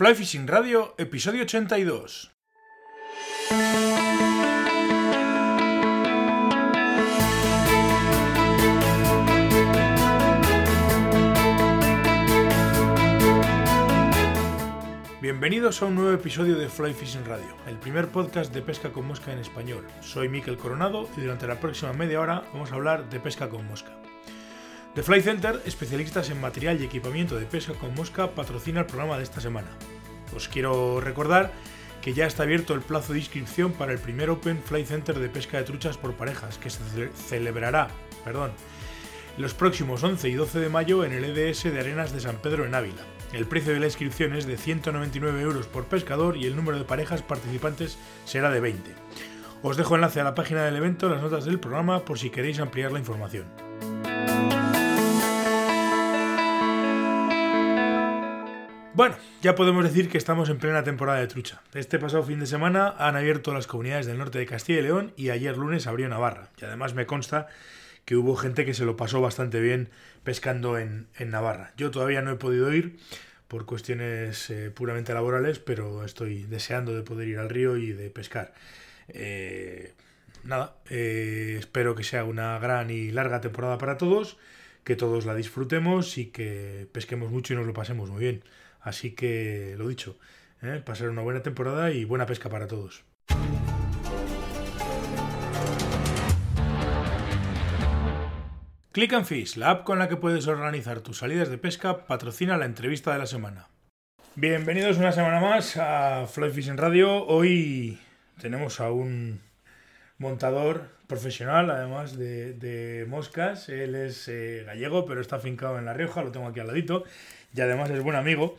Fly Fishing Radio, episodio 82. Bienvenidos a un nuevo episodio de Fly Fishing Radio, el primer podcast de pesca con mosca en español. Soy Miquel Coronado y durante la próxima media hora vamos a hablar de pesca con mosca. The Fly Center, especialistas en material y equipamiento de pesca con mosca, patrocina el programa de esta semana. Os quiero recordar que ya está abierto el plazo de inscripción para el primer Open Fly Center de pesca de truchas por parejas, que se celebrará perdón, los próximos 11 y 12 de mayo en el EDS de Arenas de San Pedro en Ávila. El precio de la inscripción es de 199 euros por pescador y el número de parejas participantes será de 20. Os dejo enlace a la página del evento en las notas del programa por si queréis ampliar la información. Bueno, ya podemos decir que estamos en plena temporada de trucha. Este pasado fin de semana han abierto las comunidades del norte de Castilla y León y ayer lunes abrió Navarra. Y además me consta que hubo gente que se lo pasó bastante bien pescando en, Navarra. Yo todavía no he podido ir por cuestiones eh, puramente laborales, pero estoy deseando de poder ir al río y de pescar. Eh, nada, eh, espero que sea una gran y larga temporada para todos, que todos la disfrutemos y que pesquemos mucho y nos lo pasemos muy bien. Así que, lo dicho, ¿eh? pasar una buena temporada y buena pesca para todos. Click and Fish, la app con la que puedes organizar tus salidas de pesca, patrocina la entrevista de la semana. Bienvenidos una semana más a Fly Fishing Radio. Hoy tenemos a un montador profesional, además de, moscas. Él es eh, gallego, pero está afincado en La Rioja, lo tengo aquí al ladito y además es buen amigo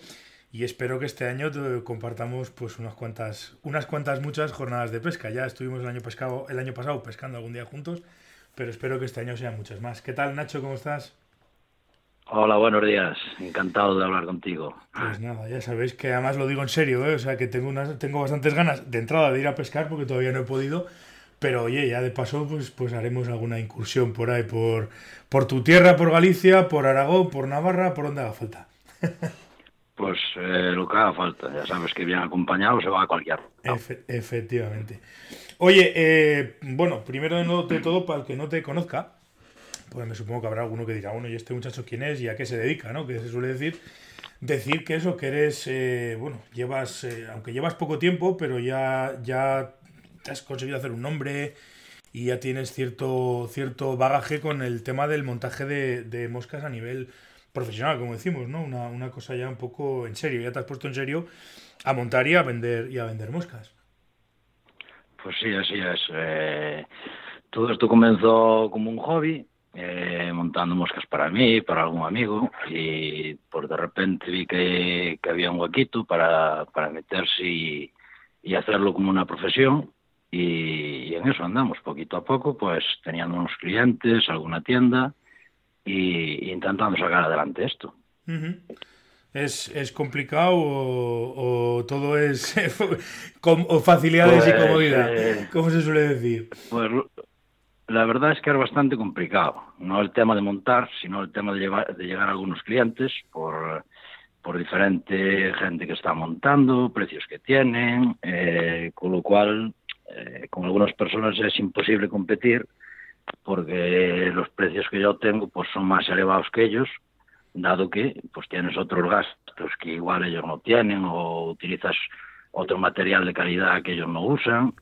y espero que este año compartamos pues unas cuantas unas cuantas muchas jornadas de pesca. Ya estuvimos el año pescado el año pasado pescando algún día juntos, pero espero que este año sean muchas más. ¿Qué tal, Nacho? ¿Cómo estás? Hola, buenos días. Encantado de hablar contigo. Pues nada, ya sabéis que además lo digo en serio, ¿eh? o sea que tengo unas, tengo bastantes ganas de entrada de ir a pescar porque todavía no he podido, pero oye, ya de paso pues pues haremos alguna incursión por ahí por por tu tierra, por Galicia, por Aragón, por Navarra, por donde haga falta. Pues eh, lo que haga falta, ya sabes que bien acompañado se va a cualquier. efectivamente. Oye, eh, bueno, primero de todo, para el que no te conozca, pues me supongo que habrá alguno que dirá, bueno, ¿y este muchacho quién es y a qué se dedica? ¿no? Que se suele decir. Decir que eso, que eres, eh, bueno, llevas, aunque llevas poco tiempo, pero ya, ya te has conseguido hacer un nombre y ya tienes cierto, cierto bagaje con el tema del montaje de, moscas a nivel profesional, como decimos, ¿no? Una, una, cosa ya un poco en serio, ya te has puesto en serio a montar y a vender y a vender moscas. Pues sí, así es. Eh, todo esto comenzó como un hobby, eh, montando moscas para mí, para algún amigo, y por de repente vi que, que había un huequito para, para meterse y hacerlo como una profesión. Y, y, en eso andamos, poquito a poco, pues teniendo unos clientes, alguna tienda, y, intentando sacar adelante esto. ¿Es, ¿Es, complicado o, todo es o facilidades y pues, comodidad? Eh, ¿Cómo se suele decir? Pues la verdad es que es bastante complicado. No el tema de montar, sino el tema de, llevar, de llegar a algunos clientes por, por diferente gente que está montando, precios que tienen, eh, con lo cual eh, con algunas personas es imposible competir porque los precios que yo tengo pues son más elevados que ellos, dado que pues tienes otros gastos que igual ellos no tienen o utilizas otro material de calidad que ellos no usan.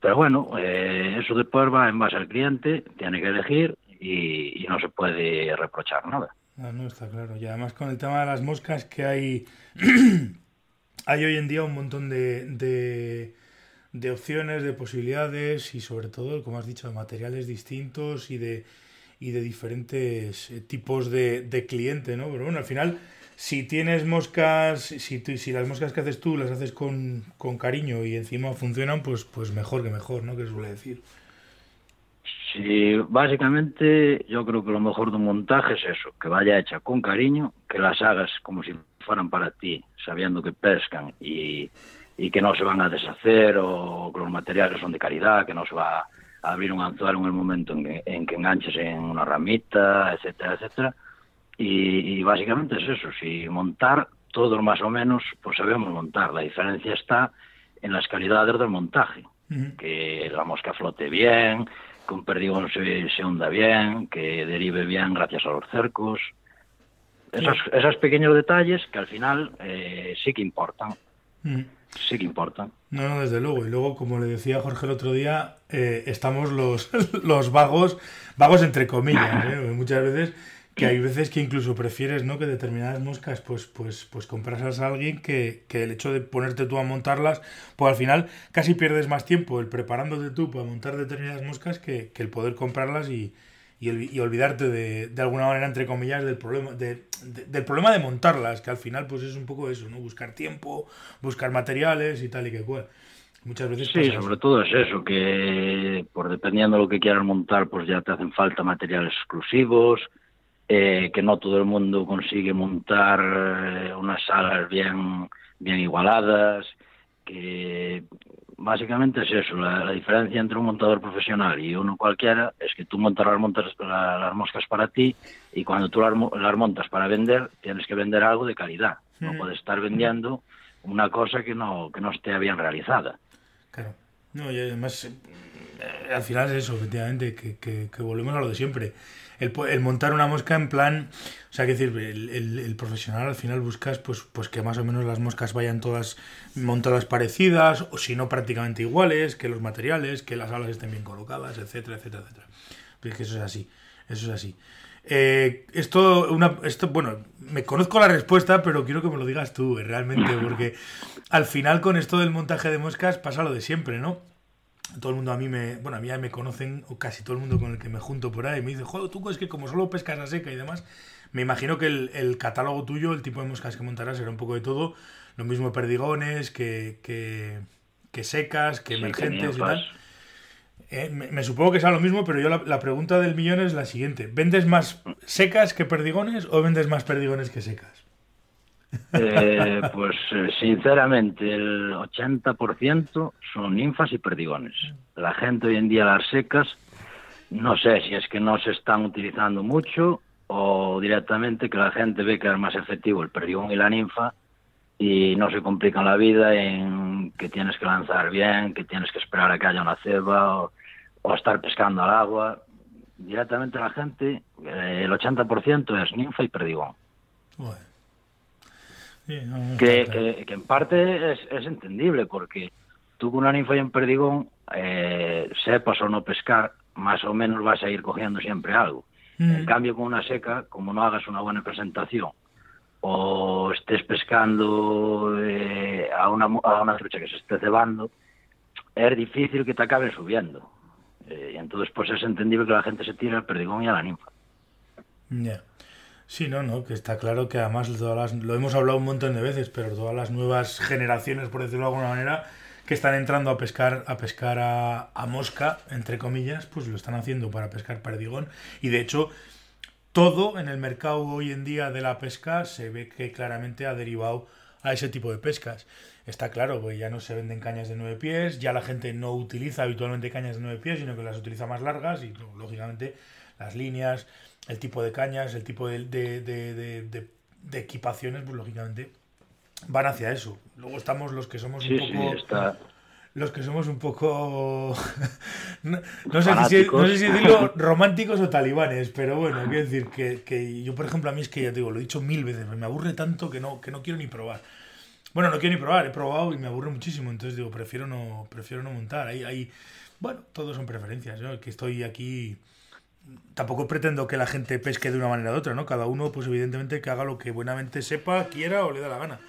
Pero bueno, eh, eso después va en base al cliente, tiene que elegir y, no se puede reprochar nada. Ah, no, está claro. Y además con el tema de las moscas que hay, hay hoy en día un montón de de opciones, de posibilidades y sobre todo, como has dicho, de materiales distintos y de, y de diferentes eh, tipos de, de cliente, ¿no? Pero bueno, al final, si tienes moscas, si, si las moscas que haces tú las haces con, con cariño y encima funcionan, pues, pues mejor que mejor, ¿no? Que suele decir. Sí, básicamente yo creo que lo mejor de un montaje es eso, que vaya hecha con cariño, que las hagas como si fueran para ti, sabiendo que pescan y, y que no se van a deshacer o que los materiales son de calidad, que no se va a abrir un anzuelo en el momento en que, en que enganches en una ramita, etcétera, etcétera. Y, básicamente es eso, si montar todos más o menos pues sabemos montar. La diferencia está en las calidades del montaje, que la mosca flote bien, que un perdigón se, se hunda bien, que derive bien gracias a los cercos. Esos, esos pequeños detalles que al final eh, sí que importan. Sí que importan. No, no, desde luego. Y luego, como le decía Jorge el otro día, eh, estamos los, los vagos, vagos entre comillas, ¿eh? muchas veces que hay veces que incluso prefieres no que determinadas moscas pues pues pues comprasas a alguien que, que, el hecho de ponerte tú a montarlas pues al final casi pierdes más tiempo el preparándote tú para montar determinadas moscas que, que el poder comprarlas y, y, y olvidarte de, de, alguna manera entre comillas del problema de, de, del problema de montarlas que al final pues es un poco eso no buscar tiempo buscar materiales y tal y que cual muchas veces sí sobre eso. todo es eso que por dependiendo de lo que quieras montar pues ya te hacen falta materiales exclusivos eh, que no todo el mundo consigue montar eh, unas salas bien, bien igualadas, que básicamente es eso, la, la, diferencia entre un montador profesional y uno cualquiera es que tú montas las, montas, la, las moscas para ti y cuando tú las, las, montas para vender tienes que vender algo de calidad, no puedes estar vendiendo una cosa que no, que no esté bien realizada. Claro, no, y además eh, al final es eso, efectivamente, que, que, que volvemos a lo de siempre el, montar una mosca en plan, o sea, que decir, el, el, profesional al final buscas pues, pues que más o menos las moscas vayan todas montadas parecidas, o si no prácticamente iguales, que los materiales, que las alas estén bien colocadas, etcétera, etcétera, etcétera. Pues que eso es así, eso es así. Eh, esto, una, esto, bueno, me conozco la respuesta, pero quiero que me lo digas tú, eh, realmente, porque al final con esto del montaje de moscas pasa lo de siempre, ¿no? Todo el mundo a mí me, bueno, a mí ya me conocen, o casi todo el mundo con el que me junto por ahí, me dice, joder, tú es que como solo pescas a seca y demás, me imagino que el, el, catálogo tuyo, el tipo de moscas que montarás, será un poco de todo, lo mismo perdigones, que, que, que secas, que sí, emergentes y tal. Eh, me, me, supongo que sea lo mismo, pero yo la, la, pregunta del millón es la siguiente. ¿Vendes más secas que perdigones o vendes más perdigones que secas? Eh, pues eh, sinceramente el 80% son ninfas y perdigones. La gente hoy en día las secas, no sé si es que no se están utilizando mucho o directamente que la gente ve que es más efectivo el perdigón y la ninfa y no se complican la vida en que tienes que lanzar bien, que tienes que esperar a que haya una ceba o, estar pescando al agua. Directamente la gente, eh, el 80% es ninfa y perdigón. Bueno. Sí, no, que, que, que, en parte es, es, entendible, porque tú con una ninfa y un perdigón, eh, sepas o no pescar, más o menos vas a ir cogiendo siempre algo. Mm. En cambio, con una seca, como no hagas una buena presentación, o estés pescando eh, a, una, a una trucha que se esté cebando, es difícil que te acaben subiendo. Eh, y entonces, pues es entendible que la gente se tire al perdigón y a la ninfa. Yeah. Sí, no, no, que está claro que además todas las, lo hemos hablado un montón de veces, pero todas las nuevas generaciones, por decirlo de alguna manera, que están entrando a pescar a pescar a, mosca, entre comillas, pues lo están haciendo para pescar perdigón. Y de hecho, todo en el mercado hoy en día de la pesca se ve que claramente ha derivado a ese tipo de pescas. Está claro, pues ya no se venden cañas de nueve pies, ya la gente no utiliza habitualmente cañas de nueve pies, sino que las utiliza más largas y lógicamente las líneas, el tipo de cañas, el tipo de, de, de, de, equipaciones, pues lógicamente van hacia eso. Luego estamos los que somos sí, un poco... Sí, está... Los que somos un poco... no, no, sé si, no, sé si, decirlo románticos o talibanes, pero bueno, quiero decir que, que, yo, por ejemplo, a mí es que ya te digo, lo he dicho mil veces, me aburre tanto que no, que no quiero ni probar. Bueno, no quiero ni probar, he probado y me aburre muchísimo, entonces digo, prefiero no, prefiero no montar. Hay, hay, bueno, todos son preferencias, ¿no? Que estoy aquí tampoco pretendo que la gente pesque de una manera u otra, ¿no? Cada uno, pues evidentemente, que haga lo que buenamente sepa, quiera o le da la gana.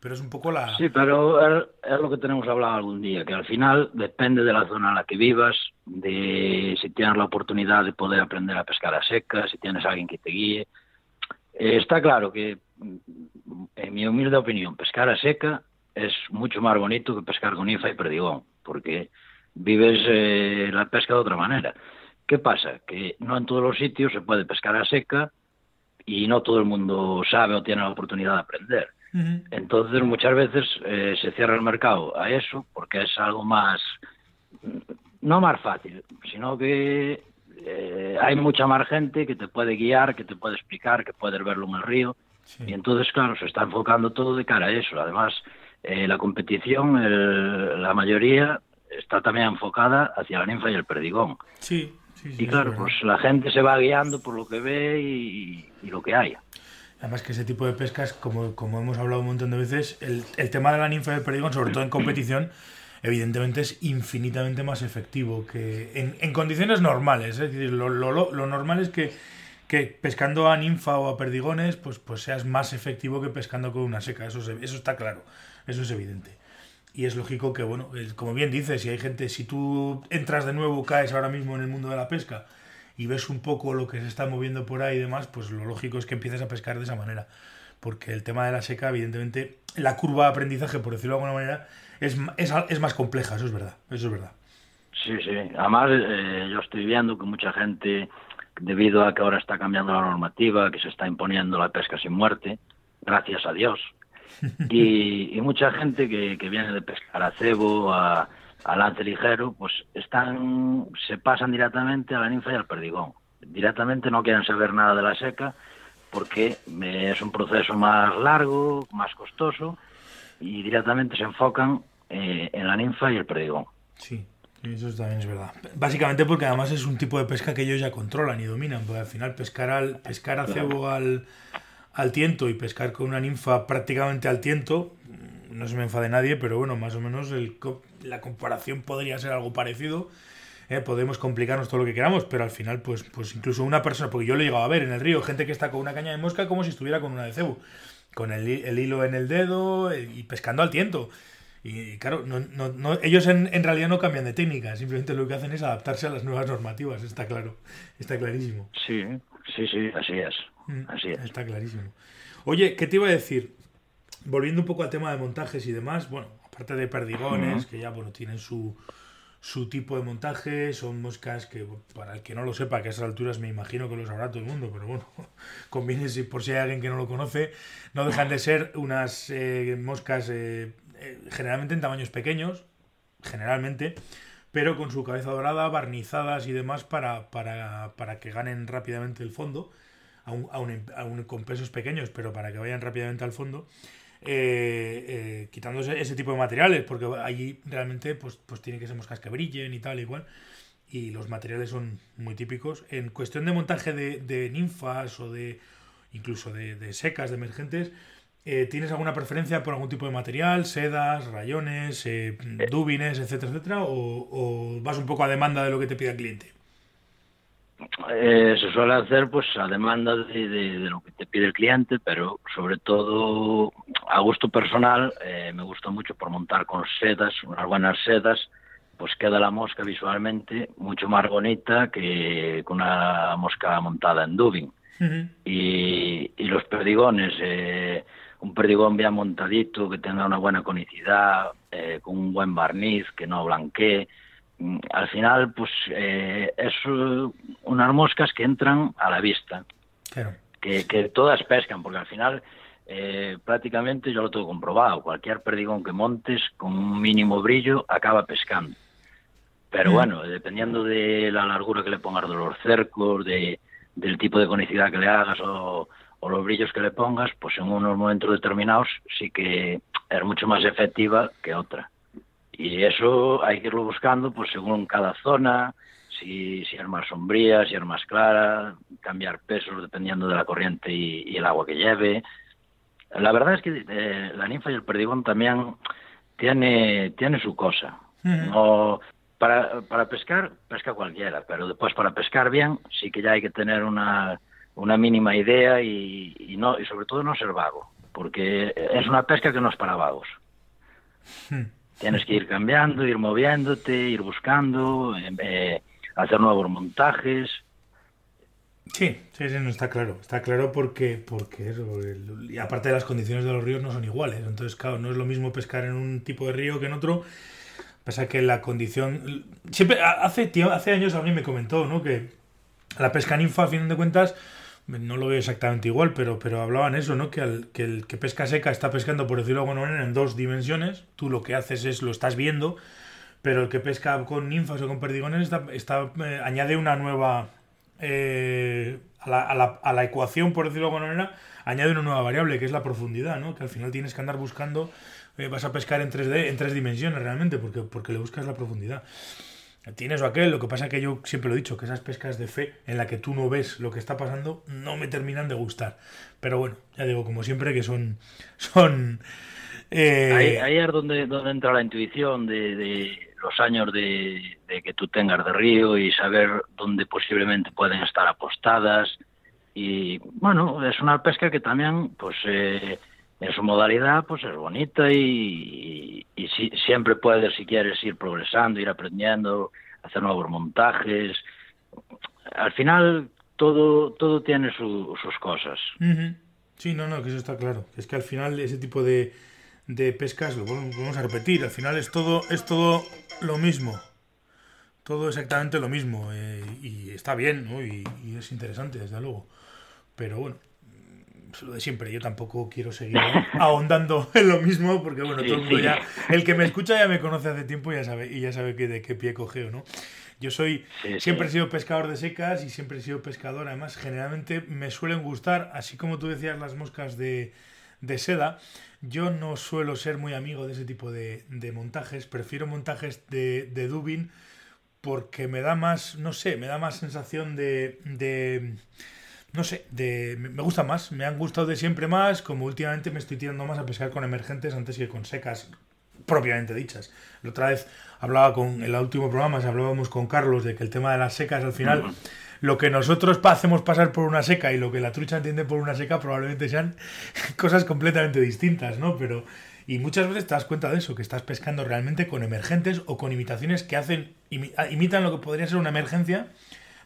Pero es un poco la... Sí, pero es, lo que tenemos hablado algún día, que al final depende de la zona en la que vivas, de si tienes la oportunidad de poder aprender a pescar a seca, si tienes alguien que te guíe. Eh, está claro que, en mi humilde opinión, pescar a seca es mucho más bonito que pescar con IFA y perdigón, porque vives eh, la pesca de otra manera. ¿Qué pasa? Que no en todos los sitios se puede pescar a seca y no todo el mundo sabe o tiene la oportunidad de aprender. Uh -huh. Entonces, muchas veces eh, se cierra el mercado a eso porque es algo más, no más fácil, sino que eh, hay mucha más gente que te puede guiar, que te puede explicar, que puedes verlo en el río Y entonces, claro, se está enfocando todo de cara a eso. Además, eh, la competición, la mayoría está también enfocada hacia la ninfa y el perdigón. Sí, y claro, pues la gente se va guiando por lo que ve y, lo que haya. Además que ese tipo de pescas, como, como hemos hablado un montón de veces, el, el tema de la ninfa y el perdigón, sobre todo en competición, evidentemente es infinitamente más efectivo que en, en condiciones normales. Es decir, lo, lo, lo, normal es que, que, pescando a ninfa o a perdigones, pues, pues seas más efectivo que pescando con una seca. Eso, eso está claro, eso es evidente. Y es lógico que, bueno, como bien dices, si hay gente, si tú entras de nuevo, caes ahora mismo en el mundo de la pesca y ves un poco lo que se está moviendo por ahí y demás, pues lo lógico es que empieces a pescar de esa manera. Porque el tema de la seca, evidentemente, la curva de aprendizaje, por decirlo de alguna manera, es, es, es más compleja, eso es verdad, eso es verdad. Sí, sí. Además, eh, yo estoy viendo que mucha gente, debido a que ahora está cambiando la normativa, que se está imponiendo la pesca sin muerte, gracias a Dios, y, mucha gente que, que, viene de pescar a cebo, a, a lance ligero, pues están, se pasan directamente a la ninfa y al perdigón. Directamente no quieren saber nada de la seca porque es un proceso más largo, más costoso y directamente se enfocan eh, en la ninfa y el perdigón. Sí, eso también es verdad. Básicamente porque además es un tipo de pesca que ellos ya controlan y dominan, porque al final pescar al pescar a cebo al, al tiento y pescar con una ninfa prácticamente al tiento, no se me enfade nadie, pero bueno, más o menos el, la comparación podría ser algo parecido. Eh, podemos complicarnos todo lo que queramos, pero al final, pues, pues incluso una persona, porque yo lo he llegado a ver en el río, gente que está con una caña de mosca como si estuviera con una de cebo con el, hilo en el dedo eh, y pescando al tiento. Y claro, no, no, ellos en, en, realidad no cambian de técnica, simplemente lo que hacen es adaptarse a las nuevas normativas, está claro, está clarísimo. Sí, sí, sí, así es. Mm, así es. Está clarísimo. Oye, ¿qué te iba a decir? Volviendo un poco al tema de montajes y demás, bueno, aparte de perdigones, que ya bueno, tienen su, su tipo de montaje, son moscas que, para el que no lo sepa, que a esas alturas me imagino que lo sabrá todo el mundo, pero bueno, conviene si por si hay alguien que no lo conoce, no dejan de ser unas eh, moscas eh, eh, generalmente en tamaños pequeños, generalmente, pero con su cabeza dorada, barnizadas y demás para, para, para que ganen rápidamente el fondo, aún, aún con pesos pequeños, pero para que vayan rápidamente al fondo. Eh, eh, quitándose ese tipo de materiales, porque allí realmente pues, pues tiene que ser moscas que brillen y tal, igual. Y los materiales son muy típicos. En cuestión de montaje de, ninfas o de incluso de, secas, de emergentes, eh, ¿tienes alguna preferencia por algún tipo de material? ¿Sedas, rayones, dúbines, etcétera, etcétera? O, ¿O vas un poco a demanda de lo que te pida el cliente? Eh, se suele hacer pues a demanda de, lo que te pide el cliente, pero sobre todo a gusto personal eh, me gusta mucho por montar con sedas, unas buenas sedas, pues queda la mosca visualmente mucho más bonita que con una mosca montada en dubbing. y, y, los perdigones, eh, un perdigón bien montadito, que tenga una buena conicidad, con un buen barniz, que no blanquee, al final, pues eh, es unas moscas que entran a la vista, que, que, todas pescan, porque al final eh, prácticamente yo lo tengo comprobado, cualquier perdigón que montes con un mínimo brillo acaba pescando. Pero mm. bueno, dependiendo de la largura que le pongas de los cercos, de, del tipo de conicidad que le hagas o, o los brillos que le pongas, pues en unos momentos determinados sí que es mucho más efectiva que otra. Y eso hay que irlo buscando pues según cada zona, si, si es más sombría, si es más clara, cambiar pesos dependiendo de la corriente y, el agua que lleve. La verdad es que eh, la ninfa y el perdigón también tiene, tiene su cosa. no, para, para pescar, pesca cualquiera, pero después para pescar bien sí que ya hay que tener una, una mínima idea y, y, no, y sobre todo no ser vago, porque es una pesca que no es para vagos. Tienes que ir cambiando, ir moviéndote, ir buscando, eh, hacer nuevos montajes. Sí, sí, sí, no está claro. Está claro porque, porque y aparte de las condiciones de los ríos no son iguales. Entonces, claro, no es lo mismo pescar en un tipo de río que en otro. Pasa que la condición. Siempre, hace, hace años alguien me comentó, ¿no? Que la pesca ninfa, a fin de cuentas, no lo veo exactamente igual, pero, pero hablaban eso, ¿no? Que, el que pesca seca está pescando, por decirlo de alguna manera, en dos dimensiones. Tú lo que haces es lo estás viendo, pero el que pesca con ninfas o con perdigones está, está eh, añade una nueva eh, a, la, a, la, a, la, ecuación, por decirlo de alguna manera, añade una nueva variable, que es la profundidad, ¿no? Que al final tienes que andar buscando, eh, vas a pescar en 3D, en tres dimensiones realmente, porque, porque le buscas la profundidad. Tienes o aquel, lo que pasa que yo siempre lo he dicho, que esas pescas de fe en la que tú no ves lo que está pasando, no me terminan de gustar. Pero bueno, ya digo, como siempre, que son... son eh... ahí, es donde, donde entra la intuición de, de los años de, de, que tú tengas de río y saber dónde posiblemente pueden estar apostadas. Y bueno, es una pesca que también, pues... Eh, en su modalidad pues es bonita y, y, si, siempre puedes si quieres ir progresando ir aprendiendo hacer nuevos montajes. Al final todo todo tiene su, sus cosas. Uh sí no no que eso está claro. Es que al final ese tipo de, de pescas lo vamos a repetir. Al final es todo es todo lo mismo. Todo exactamente lo mismo eh, y está bien ¿no? y, y es interesante desde luego. Pero bueno lo de siempre. Yo tampoco quiero seguir ahondando en lo mismo, porque bueno, todo el mundo ya, el que me escucha ya me conoce hace tiempo y ya sabe, y ya sabe que de qué pie cogeo, ¿no? Yo soy, sí, siempre sí. he sido pescador de secas y siempre he sido pescador. Además, generalmente me suelen gustar, así como tú decías, las moscas de, de seda. Yo no suelo ser muy amigo de ese tipo de, de montajes. Prefiero montajes de, de dubin porque me da más, no sé, me da más sensación de, de no sé, de, me gusta más, me han gustado de siempre más, como últimamente me estoy tirando más a pescar con emergentes antes que con secas propiamente dichas. La otra vez hablaba con, en el último programa hablábamos con Carlos de que el tema de las secas al final, uh -huh. lo que nosotros hacemos pasar por una seca y lo que la trucha entiende por una seca probablemente sean cosas completamente distintas, ¿no? Pero, y muchas veces te das cuenta de eso, que estás pescando realmente con emergentes o con imitaciones que hacen, imitan lo que podría ser una emergencia,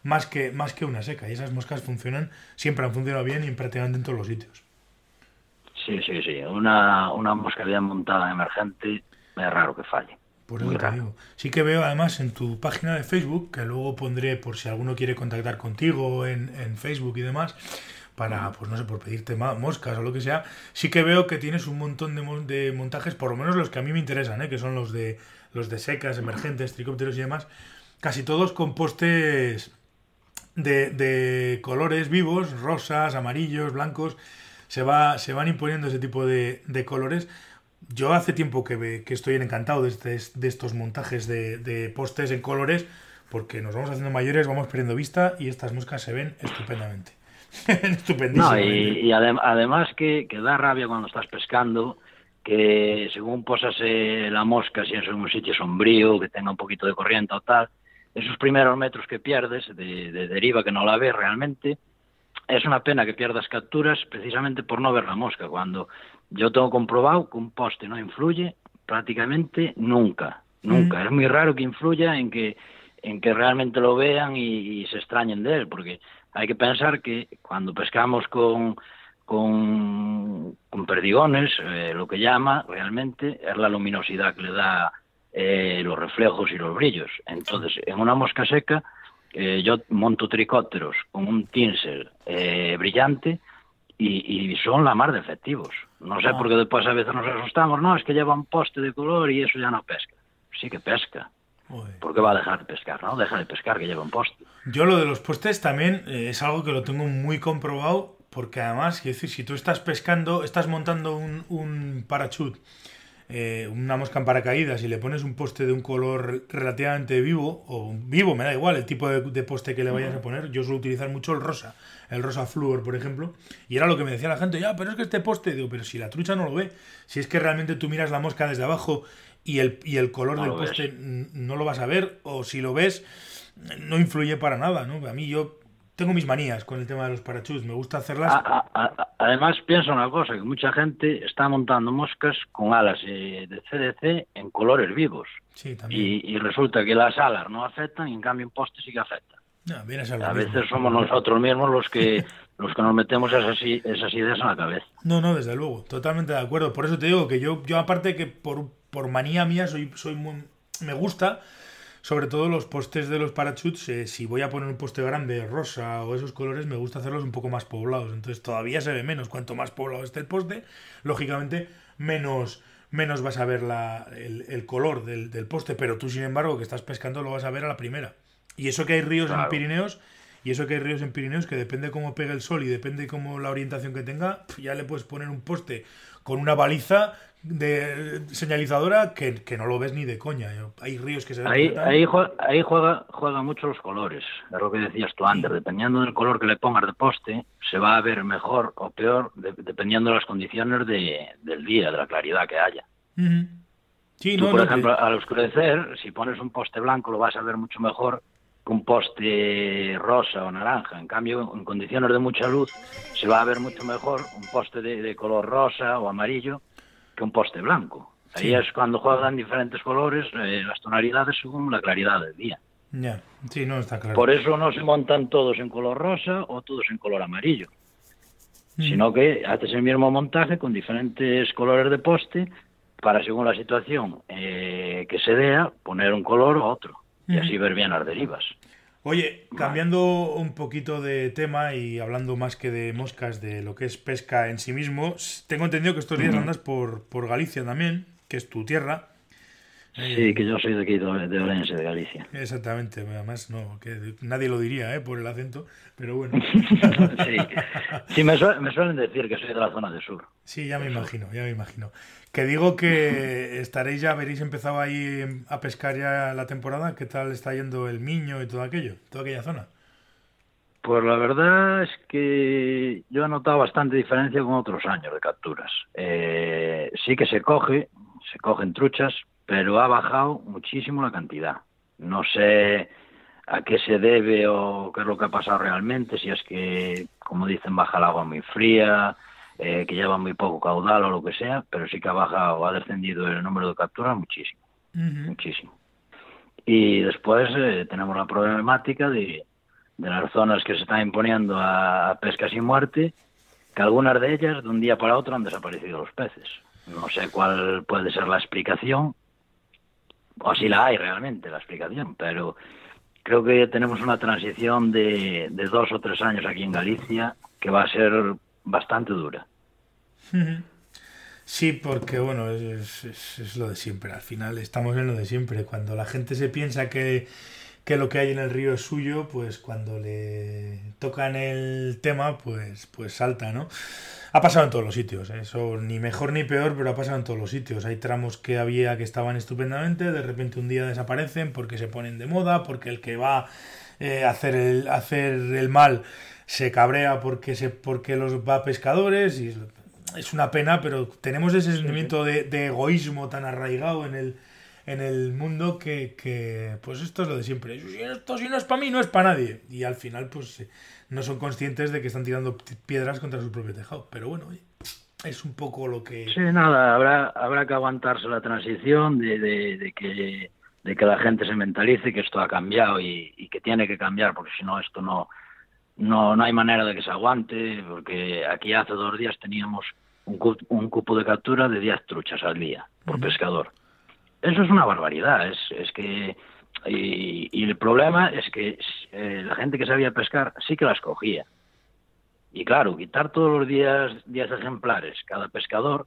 más que, más que una seca. Y esas moscas funcionan, siempre han funcionado bien y prácticamente en todos los sitios. Sí, sí, sí. Una, una mosca bien montada emergente es raro que falle. Por eso te digo. Sí que veo además en tu página de Facebook, que luego pondré por si alguno quiere contactar contigo en, en Facebook y demás, para, pues no sé, por pedirte moscas o lo que sea, sí que veo que tienes un montón de, de montajes, por lo menos los que a mí me interesan, ¿eh? que son los de los de secas, emergentes, tricópteros y demás, casi todos con postes de, colores vivos, rosas, amarillos, blancos, se, va, se van imponiendo ese tipo de, de colores. Yo hace tiempo que, que estoy encantado de, este, de estos montajes de, de, postes en colores, porque nos vamos haciendo mayores, vamos perdiendo vista y estas moscas se ven estupendamente. no, y, y adem además que, que, da rabia cuando estás pescando, que según posas la mosca, si es en un sitio sombrío, que tenga un poquito de corriente o tal, esos primeros metros que pierdes de, de, deriva que no la ves realmente, es una pena que pierdas capturas precisamente por no ver la mosca. Cuando yo tengo comprobado que un poste no influye prácticamente nunca, nunca. Mm. Es muy raro que influya en que, en que realmente lo vean y, y, se extrañen de él, porque hay que pensar que cuando pescamos con, con, con perdigones, eh, lo que llama realmente es la luminosidad que le da eh, los reflejos y los brillos. Entonces, en una mosca seca, eh, yo monto tricópteros con un tinsel eh, brillante y, y, son la mar de efectivos. No sé ah. por qué después a veces nos asustamos, no, es que lleva un poste de color y eso ya no pesca. Sí que pesca. ¿Por qué va a dejar de pescar? ¿no? Deja de pescar que lleva un poste. Yo lo de los postes también es algo que lo tengo muy comprobado porque además, quiero decir, si tú estás pescando, estás montando un, un parachute eh, una mosca en paracaídas y le pones un poste de un color relativamente vivo, o vivo, me da igual el tipo de, de poste que le vayas a poner, yo suelo utilizar mucho el rosa, el rosa flúor, por ejemplo, y era lo que me decía la gente, ya, pero es que este poste, digo, pero si la trucha no lo ve, si es que realmente tú miras la mosca desde abajo y el, y el color no del poste ves. no lo vas a ver, o si lo ves, no influye para nada, ¿no? A mí yo tengo mis manías con el tema de los parachutes, me gusta hacerlas. A, a, además, pienso una cosa, que mucha gente está montando moscas con alas eh, de CDC en colores vivos. Sí, y, y, resulta que las alas no afectan y en cambio en poste sí que afectan. No, a, a veces somos nosotros mismos los que los que nos metemos esas, esas ideas en la cabeza. No, no, desde luego, totalmente de acuerdo. Por eso te digo que yo, yo aparte que por, por manía mía soy, soy muy, me gusta sobre todo los postes de los parachutes, eh, si voy a poner un poste grande, rosa o esos colores, me gusta hacerlos un poco más poblados. Entonces todavía se ve menos. Cuanto más poblado esté el poste, lógicamente menos, menos vas a ver la, el, el, color del, del, poste. Pero tú, sin embargo, que estás pescando, lo vas a ver a la primera. Y eso que hay ríos claro. en Pirineos Y eso que hay ríos en Pirineos que depende cómo pegue el sol y depende cómo la orientación que tenga, ya le puedes poner un poste con una baliza de señalizadora que, que, no lo ves ni de coña. Hay ríos que se ven. Ahí, ahí, juega, ahí juega, juega mucho los colores, es lo que decías tú antes. Dependiendo del color que le pongas de poste, se va a ver mejor o peor de, dependiendo de las condiciones de, del día, de la claridad que haya. Uh -huh. sí, tú, no, por no, ejemplo, que- al oscurecer, si pones un poste blanco, lo vas a ver mucho mejor un poste rosa o naranja. En cambio, en condiciones de mucha luz, se va a ver mucho mejor un poste de, de color rosa o amarillo que un poste blanco. Ahí Sí. es cuando juegan diferentes colores, eh, las tonalidades según la claridad del día. Ya, sí, no está claro. Por eso no se montan todos en color rosa o todos en color amarillo, Mm. sino que haces el mismo montaje con diferentes colores de poste para, según la situación eh, que se vea, poner un color o otro y así ver bien las derivas. Oye, cambiando un poquito de tema y hablando más que de moscas, de lo que es pesca en sí mismo, tengo entendido que estos días andas por, por Galicia también, que es tu tierra. Sí, que yo soy de aquí, de Orense, de Galicia. Exactamente, además no, que nadie lo diría, ¿eh? por el acento, pero bueno. sí, sí me suelen decir que soy de la zona de sur. Sí, ya me imagino, ya me imagino. Que digo que estaréis ya, habréis empezado ahí a pescar ya la temporada, ¿qué tal está yendo el Miño y todo aquello, toda aquella zona? Pues la verdad es que yo he notado bastante diferencia con otros años de capturas. Eh, sí que se coge, se cogen truchas, pero ha bajado muchísimo la cantidad. No sé a qué se debe o qué es lo que ha pasado realmente, si es que, como dicen, baja el agua muy fría, eh, que lleva muy poco caudal o lo que sea, pero sí que ha bajado, ha descendido el número de capturas muchísimo muchísimo. Y después eh, tenemos la problemática de, de las zonas que se están imponiendo a, a pesca sin muerte, que algunas de ellas de un día para otro han desaparecido los peces. No sé cuál puede ser la explicación, o si la hay realmente la explicación, pero creo que tenemos una transición de, dos o tres años aquí en Galicia que va a ser bastante dura. Sí, porque bueno, es lo de siempre. Al final estamos en lo de siempre. Cuando la gente se piensa que, que lo que hay en el río es suyo, pues cuando le tocan el tema, pues, pues salta, ¿no? Ha pasado en todos los sitios, ¿eh? eso ni mejor ni peor, pero ha pasado en todos los sitios. Hay tramos que había que estaban estupendamente, de repente un día desaparecen porque se ponen de moda, porque el que va eh, a hacer el, a hacer el mal se cabrea porque se porque los va a pescadores y es una pena, pero tenemos ese sentimiento de, de egoísmo tan arraigado en el, en el mundo que, que, pues esto es lo de siempre. Si esto si no es para mí, no es para nadie. Y al final, pues eh, no son conscientes de que están tirando pi- piedras contra su propio tejado. Pero bueno, oye, es un poco lo que... Sí, nada, habrá, habrá que aguantarse la transición de, de, de que, de que la gente se mentalice que esto ha cambiado y, y que tiene que cambiar, porque si no, esto no, no, no hay manera de que se aguante, porque aquí hace dos días teníamos un, un cupo de captura de 10 truchas al día por pescador. Eso es una barbaridad, es, es que... Y, y el problema es que eh, la gente que sabía pescar sí que las cogía. Y claro, quitar todos los días 10 ejemplares cada pescador,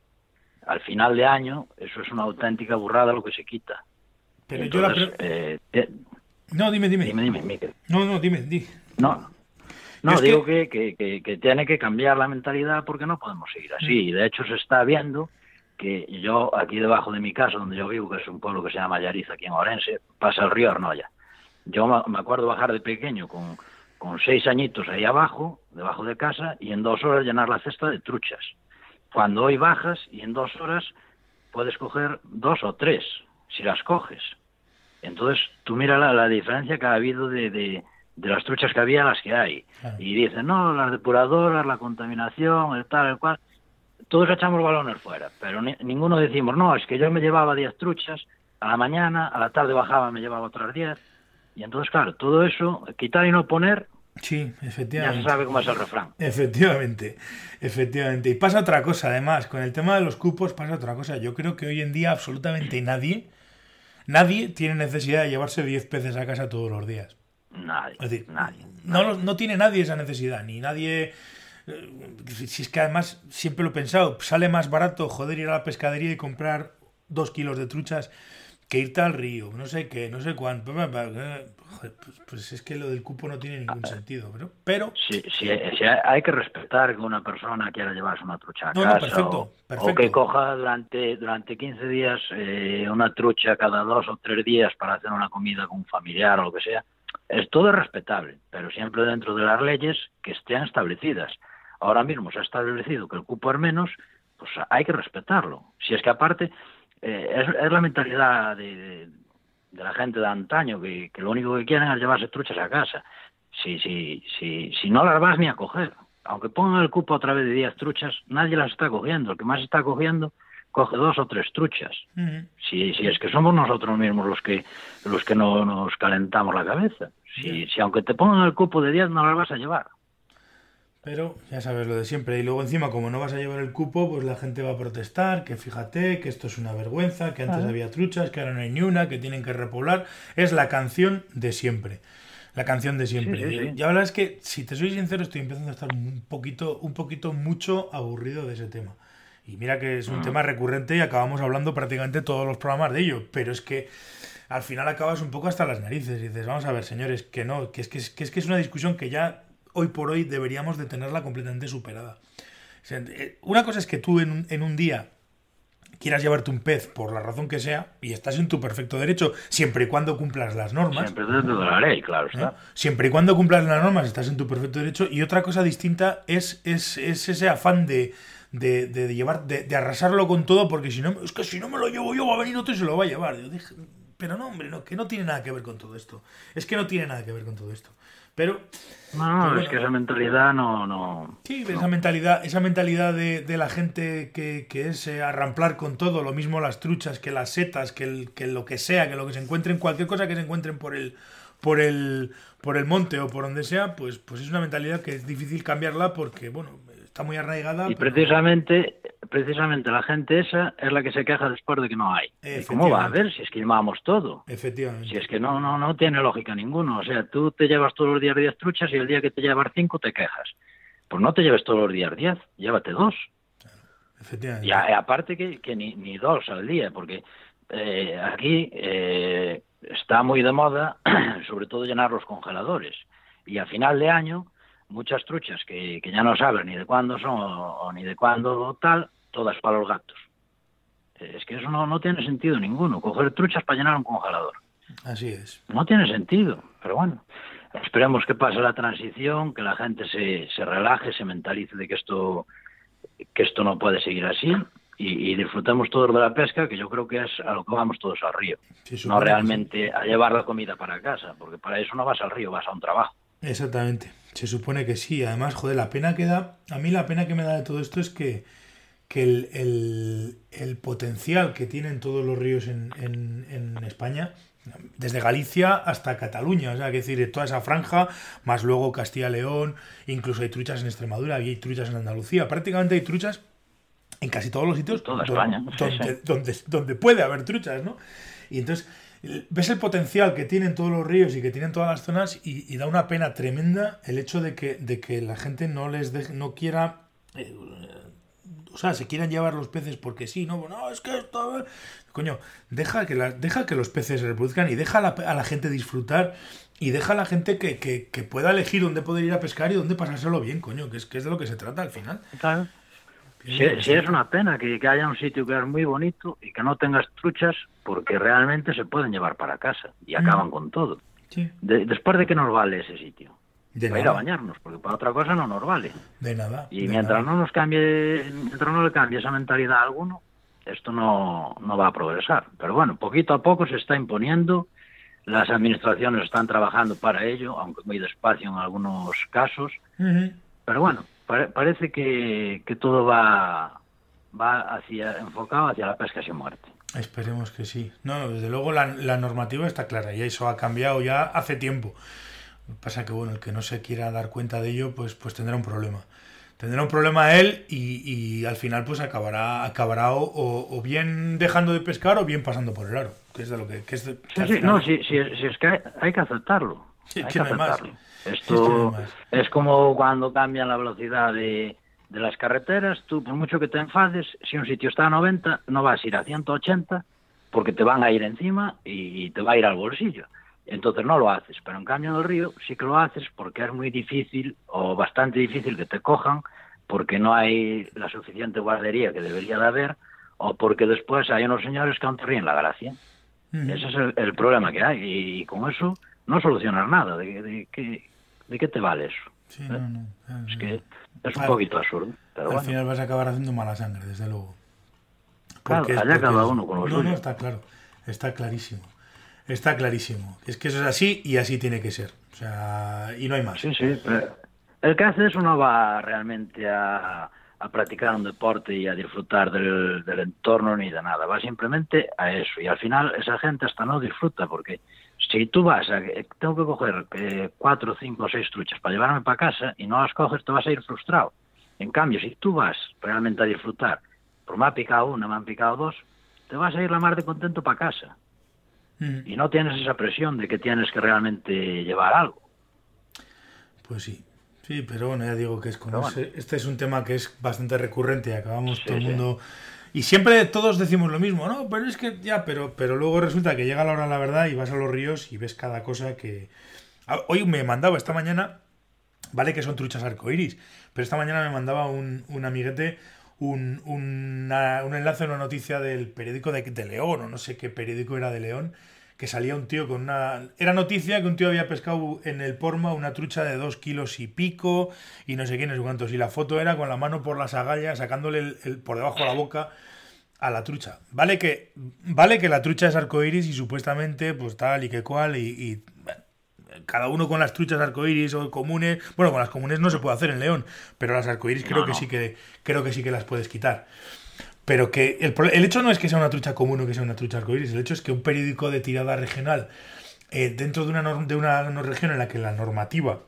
al final de año, eso es una auténtica burrada lo que se quita. Pero yo la... Eh, te- No, dime, dime. dime, dime, Miquel. No, no, dime, di. No, no digo que... Que, que, que tiene que cambiar la mentalidad porque no podemos seguir así. Mm. Y de hecho se está viendo que yo, aquí debajo de mi casa, donde yo vivo, que es un pueblo que se llama Yariza, aquí en Orense, pasa el río Arnoya. Yo me- acuerdo bajar de pequeño con, con seis añitos ahí abajo, debajo de casa, y en dos horas llenar la cesta de truchas. Cuando hoy bajas y en dos horas puedes coger dos o tres, si las coges. Entonces, tú mira la, la diferencia que ha habido de, de, de las truchas que había a las que hay. Y dicen, no, las depuradoras, la contaminación, el tal, el cual. Todos echamos balones fuera, pero ni- ninguno decimos, no, es que yo me llevaba 10 truchas, a la mañana, a la tarde bajaba, me llevaba otras 10. Y entonces, claro, todo eso, quitar y no poner, Sí, ya se efectivamente. sabe cómo es el refrán. Efectivamente, efectivamente. Y pasa otra cosa, además, con el tema de los cupos pasa otra cosa. Yo creo que hoy en día absolutamente nadie, nadie tiene necesidad de llevarse 10 peces a casa todos los días. Nadie, Es decir, nadie. no, lo- no tiene nadie esa necesidad, ni nadie... eh, Si es que además, siempre lo he pensado, sale más barato joder ir a la pescadería y comprar dos kilos de truchas que irte al río, no sé qué, no sé cuánto. Pues, pues, es que lo del cupo no tiene ningún sentido, pero... pero... Sí, sí, hay que respetar que una persona quiera llevarse una trucha a casa o, que coja durante, durante 15 días eh, una trucha cada dos o tres días para hacer una comida con un familiar o lo que sea. Es todo respetable, pero siempre dentro de las leyes que estén establecidas. Ahora mismo se ha establecido que el cupo es menos, pues hay que respetarlo. Si es que aparte eh, es, la mentalidad de, de la gente de antaño, que, lo único que quieren es llevarse truchas a casa. Si, si, si, si no las vas ni a coger, aunque pongan el cupo a través de 10 truchas, nadie las está cogiendo. El que más está cogiendo coge dos o tres truchas. si, si es que somos nosotros mismos los que los que no nos calentamos la cabeza. Si, si aunque te pongan el cupo de 10 no las vas a llevar. Pero ya sabes lo de siempre. Y luego encima, como no vas a llevar el cupo, pues la gente va a protestar, que fíjate, que esto es una vergüenza, que antes había truchas, que ahora no hay ni una, que tienen que repoblar. Es la canción de siempre. La canción de siempre. Y la verdad es que, si te soy sincero, estoy empezando a estar un poquito, un poquito mucho aburrido de ese tema. Y mira que es un tema recurrente y acabamos hablando prácticamente todos los programas de ello. Pero es que al final acabas un poco hasta las narices y dices, vamos a ver, señores, que no, que es que es, que es, que es una discusión que ya hoy por hoy deberíamos de tenerla completamente superada. Eh, una cosa es que tú en un, en un día quieras llevarte un pez por la razón que sea y estás en tu perfecto derecho siempre y cuando cumplas las normas. Siempre dentro de la ley, claro está. ¿Eh? Siempre y cuando cumplas las normas estás en tu perfecto derecho y otra cosa distinta es, es, ese afán de, de, llevar, de, arrasarlo con todo porque si no, es que si no me lo llevo yo va a venir otro y se lo va a llevar. pero no, hombre, no, que no tiene nada que ver con todo esto. Es que no tiene nada que ver con todo esto. Pero. No, es que esa mentalidad no. no sí, esa mentalidad, esa mentalidad de, de la gente que, que es eh, arramplar con todo, lo mismo las truchas, que las setas, que, el, que lo que sea, que lo que se encuentren, cualquier cosa que se encuentren por el, por el, por el monte o por donde sea, pues, pues es una mentalidad que es difícil cambiarla porque, bueno, está muy arraigada. Y precisamente, precisamente la gente esa es la que se queja después de que no hay. ¿Cómo va a ver si es que llevamos todo? Efectivamente. Si es que no, no, no tiene lógica ninguno. O sea, tú te llevas todos los días 10 truchas y el día que te llevas 5 te quejas. Pues no te lleves todos los días 10, llévate dos. efectivamente. Y aparte que, que ni, ni, dos al día, porque eh, aquí eh, está muy de moda, sobre todo llenar los congeladores. Y a final de año muchas truchas que, que ya no saben ni de cuándo son o, ni de cuándo tal, todas para los gatos. Es que eso no, no tiene sentido ninguno, coger truchas para llenar un congelador. Así es. No tiene sentido, pero bueno, esperemos que pase la transición, que la gente se, se relaje, se mentalice de que esto, que esto no puede seguir así y, disfrutemos todos de la pesca, que yo creo que es a lo que vamos todos al río. no realmente a llevar la comida para casa, porque para eso no vas al río, vas a un trabajo. Exactamente. Se supone que sí. Además, joder, la pena que da. A mí la pena que me da de todo esto es que, que el, el, potencial que tienen todos los ríos en, en, España, desde Galicia hasta Cataluña, o sea, que decir, toda esa franja, más luego Castilla-León, incluso hay truchas en Extremadura, y hay truchas en Andalucía, prácticamente hay truchas en casi todos los sitios Toda España, donde, donde, donde, puede haber truchas, ¿no? Y entonces ves el potencial que tienen todos los ríos y que tienen todas las zonas y, da una pena tremenda el hecho de que, de que la gente no les no quiera eh, o sea, se quieran llevar los peces porque sí, no, no, es que esto... Coño, deja que, la, deja que los peces se reproduzcan y deja a la, a la gente disfrutar y deja a la gente que, que, que, pueda elegir dónde poder ir a pescar y dónde pasárselo bien, coño, que es, que es de lo que se trata al final. Claro. Si, es una pena que, haya un sitio que es muy bonito y que no tengas truchas porque realmente se pueden llevar para casa y acaban con todo. después de qué nos vale ese sitio. De para ir a bañarnos, porque para otra cosa no nos vale. De nada. Y mientras no nos cambie, mientras no le cambie esa mentalidad a alguno, esto no, no va a progresar. Pero bueno, poquito a poco se está imponiendo, las administraciones están trabajando para ello, aunque muy despacio en algunos casos. Pero bueno, parece que, que, todo va, va hacia, enfocado hacia la pesca sin muerte. Esperemos que sí. No, desde luego la, la, normativa está clara y eso ha cambiado ya hace tiempo. Que pasa que bueno, el que no se quiera dar cuenta de ello, pues, pues tendrá un problema. Tendrá un problema él y, y al final pues acabará, acabará o, o, bien dejando de pescar o bien pasando por el aro. Que es de lo que, que es sí, sí, no, si, si, si, es que hay, que aceptarlo. hay que, aceptarlo. Esto es como cuando cambian la velocidad de, de las carreteras, tú por mucho que te enfades, si un sitio está a 90, no vas a ir a 180 porque te van a ir encima y te va a ir al bolsillo. Entonces no lo haces, pero en cambio en el río sí que lo haces porque es muy difícil o bastante difícil que te cojan porque no hay la suficiente guardería que debería de haber o porque después hay unos señores que aún te ríen la gracia. Ese es el, problema que hay y, con eso no solucionas nada. ¿De, de, de qué te vale eso? ¿Eh? es que es un poquito absurdo. Pero al final vas a acabar haciendo mala sangre, desde luego. Porque allá cada uno con los No, no, está claro. Está clarísimo. Está clarísimo. Es que eso es así y así tiene que ser. O sea, y no hay más. Sí, sí. el que hace eso no va realmente a, a practicar un deporte y a disfrutar del, del, entorno ni de nada. Va simplemente a eso. Y al final esa gente hasta no disfruta porque si tú vas a... Tengo que coger eh, cuatro, cinco, seis truchas para llevarme para casa y no las coges, te vas a ir frustrado. En cambio, si tú vas realmente a disfrutar, por me ha picado una, me han picado dos, te vas a ir la mar de contento para casa. Mm. Y no tienes esa presión de que tienes que realmente llevar algo. Pues sí, sí, pero bueno, ya digo que es como este es un tema que es bastante recurrente, acabamos todo el mundo y siempre todos decimos lo mismo, no, pero es que ya, pero pero luego resulta que llega la hora de la verdad y vas a los ríos y ves cada cosa que ah, hoy me mandaba esta mañana, vale que son truchas arcoiris, pero esta mañana me mandaba un, un amiguete un, un enlace, una noticia del periódico de, de, León, o no sé qué periódico era de León, que salía un tío con una... Era noticia que un tío había pescado en el Porma una trucha de dos kilos y pico y no sé quién, no sé cuántos. Y la foto era con la mano por las agallas, sacándole el, por debajo de la boca a la trucha. Vale que, vale que la trucha es arcoiris y supuestamente pues tal y que cual y cada uno con las truchas arcoíris o comunes. Bueno, con las comunes no se puede hacer en León, pero las arcoíris creo que sí que creo que sí que las puedes quitar. Pero que el, el, hecho no es que sea una trucha común o que sea una trucha arcoíris, el hecho es que un periódico de tirada regional eh, dentro de una, de una región en la que la normativa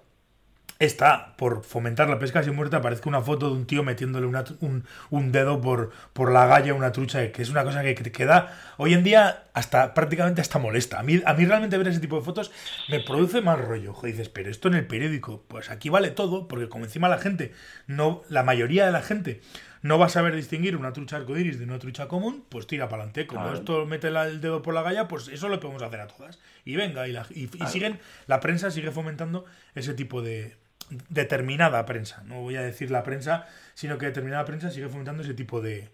está por fomentar la pesca sin muerte aparezca una foto de un tío metiéndole un, dedo por, por la galla a una trucha, que es una cosa que, queda hoy en día hasta prácticamente hasta molesta. A mí, a mí realmente ver ese tipo de fotos me produce más rollo. Ojo, dices, pero esto en el periódico, pues aquí vale todo, porque como encima la gente, no, la mayoría de la gente no va a saber distinguir una trucha arcoiris de una trucha común, pues tira para adelante. Como esto mete el dedo por la galla, pues eso lo podemos hacer a todas. Y venga, y, la, y siguen, la prensa sigue fomentando ese tipo de, determinada prensa, no voy a decir la prensa, sino que determinada prensa sigue fomentando ese tipo de,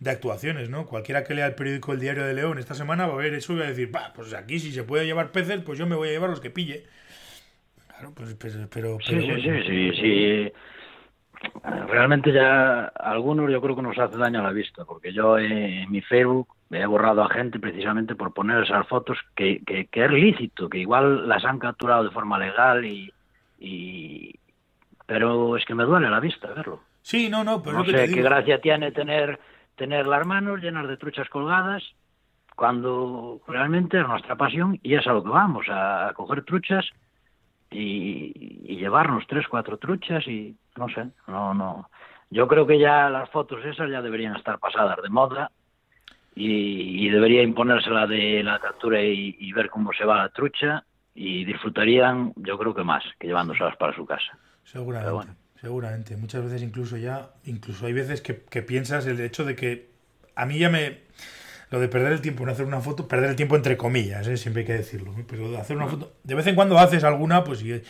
de actuaciones, ¿no? Cualquiera que lea el periódico El Diario de León esta semana va a ver eso y va a decir, bah, pues aquí si se puede llevar peces, pues yo me voy a llevar los que pille. Claro, pues pero... pero, sí, sí, sí, sí, Realmente ya algunos yo creo que nos hace daño a la vista, porque yo en mi Facebook he borrado a gente precisamente por poner esas fotos que, que, que es lícito, que igual las han capturado de forma legal y, y pero es que me duele la vista verlo. Sí, no, no, pero no sé qué gracia tiene tener tener las manos llenas de truchas colgadas cuando realmente es nuestra pasión y es a lo que vamos, a, coger truchas y, llevarnos tres, cuatro truchas y no sé, no, no. Yo creo que ya las fotos esas ya deberían estar pasadas de moda y, debería imponerse la de la captura y, y ver cómo se va la trucha y disfrutarían, yo creo que más que llevándoselas para su casa. Seguramente, seguramente. Muchas veces incluso ya, incluso hay veces que, piensas el hecho de que a mí ya me... Lo de perder el tiempo en hacer una foto, perder el tiempo entre comillas, ¿eh? siempre hay que decirlo, pero de hacer una foto, de vez en cuando haces alguna, pues y,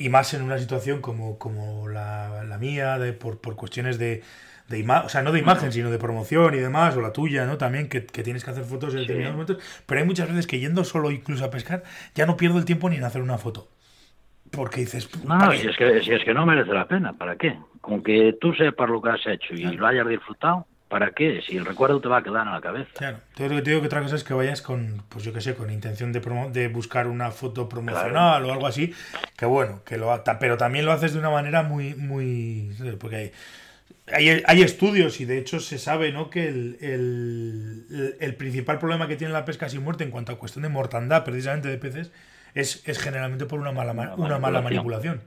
y más en una situación como, como la, la mía, de, por, por cuestiones de, de o sea, no de imagen, sino de promoción y demás, o la tuya, ¿no? También que, tienes que hacer fotos en determinados momentos. Pero hay muchas veces que yendo solo incluso a pescar, ya no pierdo el tiempo ni en hacer una foto. Porque dices... No, si es, que, si es que no merece la pena, ¿para qué? Con que tú sepas lo que has hecho y lo hayas disfrutado, ¿para qué? Si el recuerdo te va a quedar en la cabeza. Claro, te digo que otra cosa es que vayas con, pues yo qué sé, con intención de, de buscar una foto promocional o algo así, que bueno, que lo pero también lo haces de una manera muy, muy, porque hay, hay, hay, estudios y de hecho se sabe ¿no? que el, el, el, principal problema que tiene la pesca sin muerte en cuanto a cuestión de mortandad precisamente de peces es, es generalmente por una mala, una mala manipulación.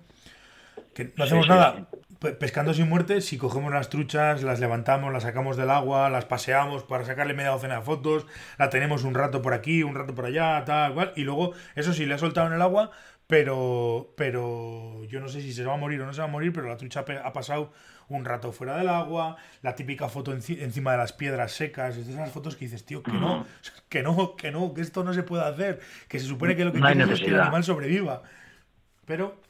Que no hacemos nada, pescando sin muerte, si cogemos las truchas, las levantamos, las sacamos del agua, las paseamos para sacarle media docena de fotos, la tenemos un rato por aquí, un rato por allá, tal cual, y luego, eso sí, le ha soltado en el agua, pero, pero yo no sé si se va a morir o no se va a morir, pero la trucha ha pasado un rato fuera del agua, la típica foto encima de las piedras secas, esas fotos que dices, tío, que no, que no, que no, que esto no se puede hacer, que se supone que lo que no es que el animal sobreviva. Pero,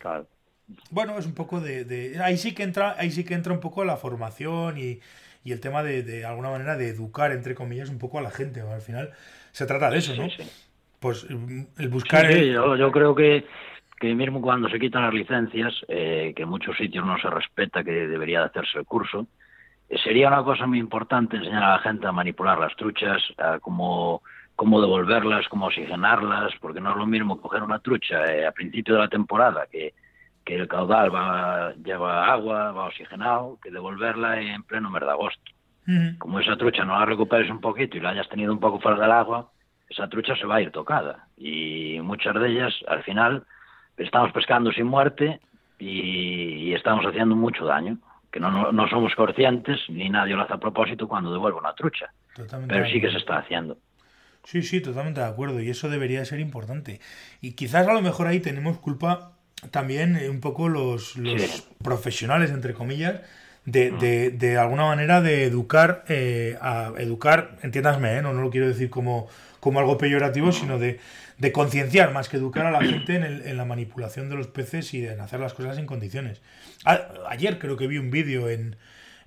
bueno, es un poco de, Ahí sí que entra ahí sí que entra un poco la formación y, y el tema de, de, alguna manera, de educar, entre comillas, un poco a la gente. Al final se trata de eso, ¿no? Pues el buscar... Yo, yo creo que que mismo cuando se quitan las licencias, eh, que en muchos sitios no se respeta que debería de hacerse el curso, eh, sería una cosa muy importante enseñar a la gente a manipular las truchas, a cómo, cómo devolverlas, cómo oxigenarlas, porque no es lo mismo coger una trucha eh, a principio de la temporada, que, que el caudal va, lleva agua, va oxigenado, que devolverla en pleno mes de agosto. Como esa trucha no la recuperes un poquito y la hayas tenido un poco fuera del agua, esa trucha se va a ir tocada. Y muchas de ellas, al final, estamos pescando sin muerte y, estamos haciendo mucho daño, que no, no, somos conscientes ni nadie lo hace a propósito cuando devuelve una trucha, pero sí que se está haciendo. Sí, sí, totalmente de acuerdo y eso debería ser importante. Y quizás a lo mejor ahí tenemos culpa también eh, un poco los, profesionales, entre comillas, de, de, de, alguna manera de educar, eh, a educar, entiéndasme, ¿eh? no, no lo quiero decir como, como algo peyorativo, sino de, de concienciar más que educar a la gente en, la manipulación de los peces y en hacer las cosas en condiciones. ayer creo que vi un vídeo en,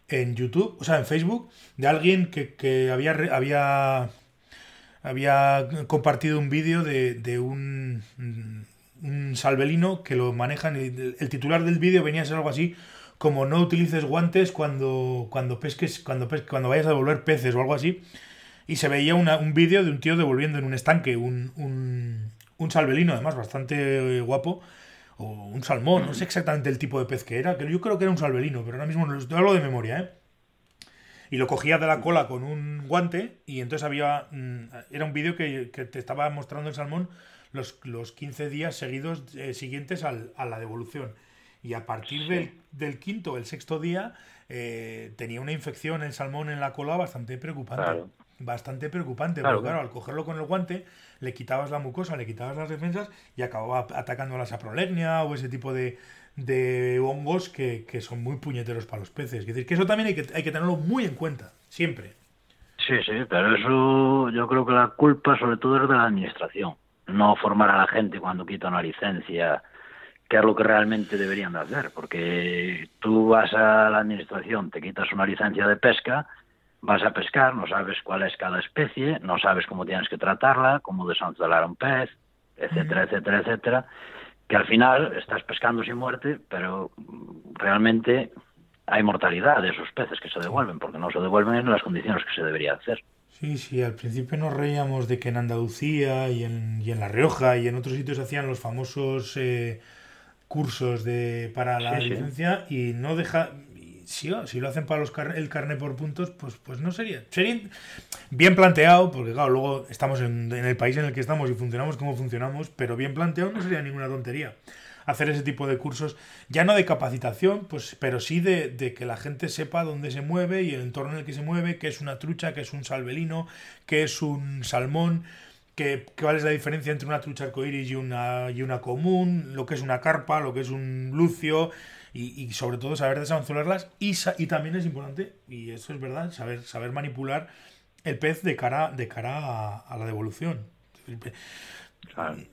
en YouTube, o sea, en Facebook, de alguien que, había, había, había compartido un vídeo de, un, un salvelino que lo manejan. El, el titular del vídeo venía a ser algo así como no utilices guantes cuando, cuando pesques, cuando, cuando vayas a devolver peces o algo así y se veía un vídeo de un tío devolviendo en un estanque un, un, un salvelino, además bastante guapo, o un salmón, no sé exactamente el tipo de pez que era, que yo creo que era un salvelino, pero ahora mismo no lo hablo de memoria, ¿eh? Y lo cogía de la cola con un guante y entonces había... Mm, era un vídeo que, que, te estaba mostrando el salmón los, los 15 días seguidos eh, siguientes al, a la devolución. Y a partir del, del quinto, el sexto día, eh, tenía una infección el salmón en la cola bastante preocupante bastante preocupante, claro, porque claro, al cogerlo con el guante le quitabas la mucosa, le quitabas las defensas y acababa atacando la saprolegnia o ese tipo de, de hongos que, que, son muy puñeteros para los peces. Es decir, que eso también hay que, hay que tenerlo muy en cuenta, siempre. Sí, sí, pero eso yo creo que la culpa sobre todo es de la administración. No formar a la gente cuando quita una licencia, que es lo que realmente deberían de hacer, porque tú vas a la administración, te quitas una licencia de pesca vas a pescar, no sabes cuál es cada especie, no sabes cómo tienes que tratarla, cómo desanzuelar un pez, etcétera, etcétera, etcétera, que al final estás pescando sin muerte, pero realmente hay mortalidad de esos peces que se devuelven, porque no se devuelven en las condiciones que se debería hacer. Sí, sí, al principio nos reíamos de que en Andalucía y en, y en La Rioja y en otros sitios hacían los famosos eh, cursos de para la licencia y no deja si, si lo hacen para los el carne por puntos, pues, pues no sería. Sería bien planteado, porque claro, luego estamos en, el país en el que estamos y funcionamos como funcionamos, pero bien planteado no sería ninguna tontería hacer ese tipo de cursos, ya no de capacitación, pues, pero sí de, que la gente sepa dónde se mueve y el entorno en el que se mueve, qué es una trucha, qué es un salvelino, qué es un salmón, qué, cuál es la diferencia entre una trucha arcoíris y una, y una común, lo que es una carpa, lo que es un lucio, y, sobre todo saber desanzularlas y, y también es importante, y eso es verdad, saber, saber manipular el pez de cara, de cara a, la devolución.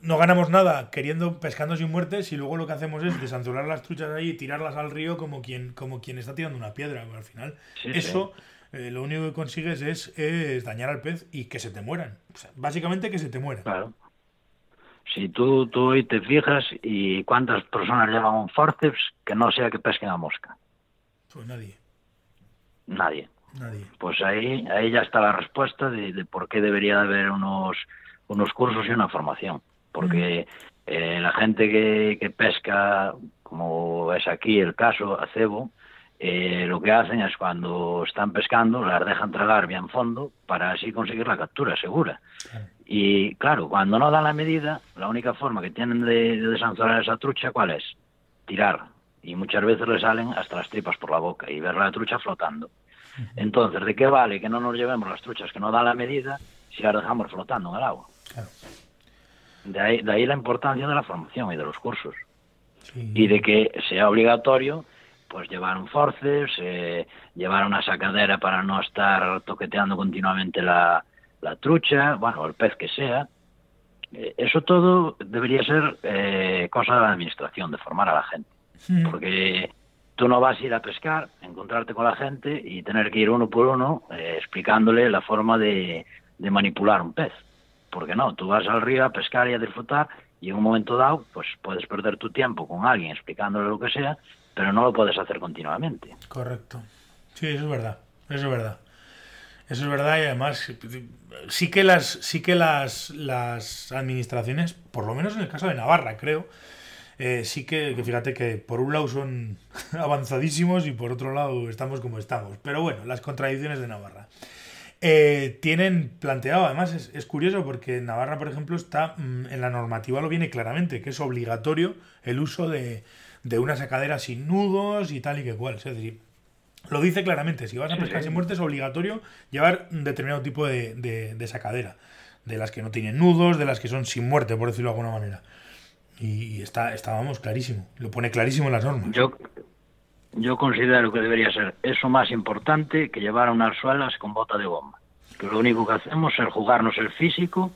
No ganamos nada queriendo pescando sin muerte si luego lo que hacemos es desanzular las truchas ahí y tirarlas al río como quien, como quien está tirando una piedra. al final, eso eh, lo único que consigues es, es, dañar al pez y que se te mueran. básicamente que se te mueran. Claro. Si tú, tú hoy te fijas y cuántas personas llevan un forceps que no sea que pesquen a mosca. Pues nadie. Nadie. Nadie. Pues ahí, ahí ya está la respuesta de, por qué debería haber unos, unos cursos y una formación. Porque eh, la gente que, que pesca, como es aquí el caso, a cebo, eh, lo que hacen es cuando están pescando, las dejan tragar bien fondo para así conseguir la captura segura. Y claro, cuando no dan la medida, la única forma que tienen de, de esa trucha, ¿cuál es? Tirar. y muchas veces le salen hasta las tripas por la boca y ver la trucha flotando. Entonces, ¿de qué vale que no nos llevemos las truchas que no dan la medida si las dejamos flotando en el agua? De, ahí, de ahí la importancia de la formación y de los cursos. Y de que sea obligatorio pues llevar un forceps, eh, llevar una sacadera para no estar toqueteando continuamente la, la trucha, bueno, el pez que sea. Eh, eso todo debería ser eh, cosa de la administración, de formar a la gente. Porque tú no vas a ir a pescar, encontrarte con la gente y tener que ir uno por uno eh, explicándole la forma de, de manipular un pez. Porque no, tú vas al río a pescar y a disfrutar y en un momento dado pues puedes perder tu tiempo con alguien explicándole lo que sea, pero no lo puedes hacer continuamente. Correcto. Sí, eso es verdad. Eso es verdad. Eso es verdad y además sí que las sí que las, las administraciones, por lo menos en el caso de Navarra, creo, eh, sí que, fíjate que por un lado son avanzadísimos y por otro lado estamos como estamos. Pero bueno, las contradicciones de Navarra. Eh, tienen planteado, además es, es, curioso porque Navarra, por ejemplo, está mm, en la normativa lo viene claramente, que es obligatorio el uso de, de una sacadera sin nudos y tal y que cual. Es decir, lo dice claramente, si vas a pescar sin muerte es obligatorio llevar un determinado tipo de, de, sacadera. De las que no tienen nudos, de las que son sin muerte, por decirlo de alguna manera. Y, está, estábamos clarísimo, lo pone clarísimo en las normas. Yo, yo considero que debería ser eso más importante que llevar unas suelas con bota de goma. Que lo único que hacemos es jugarnos el físico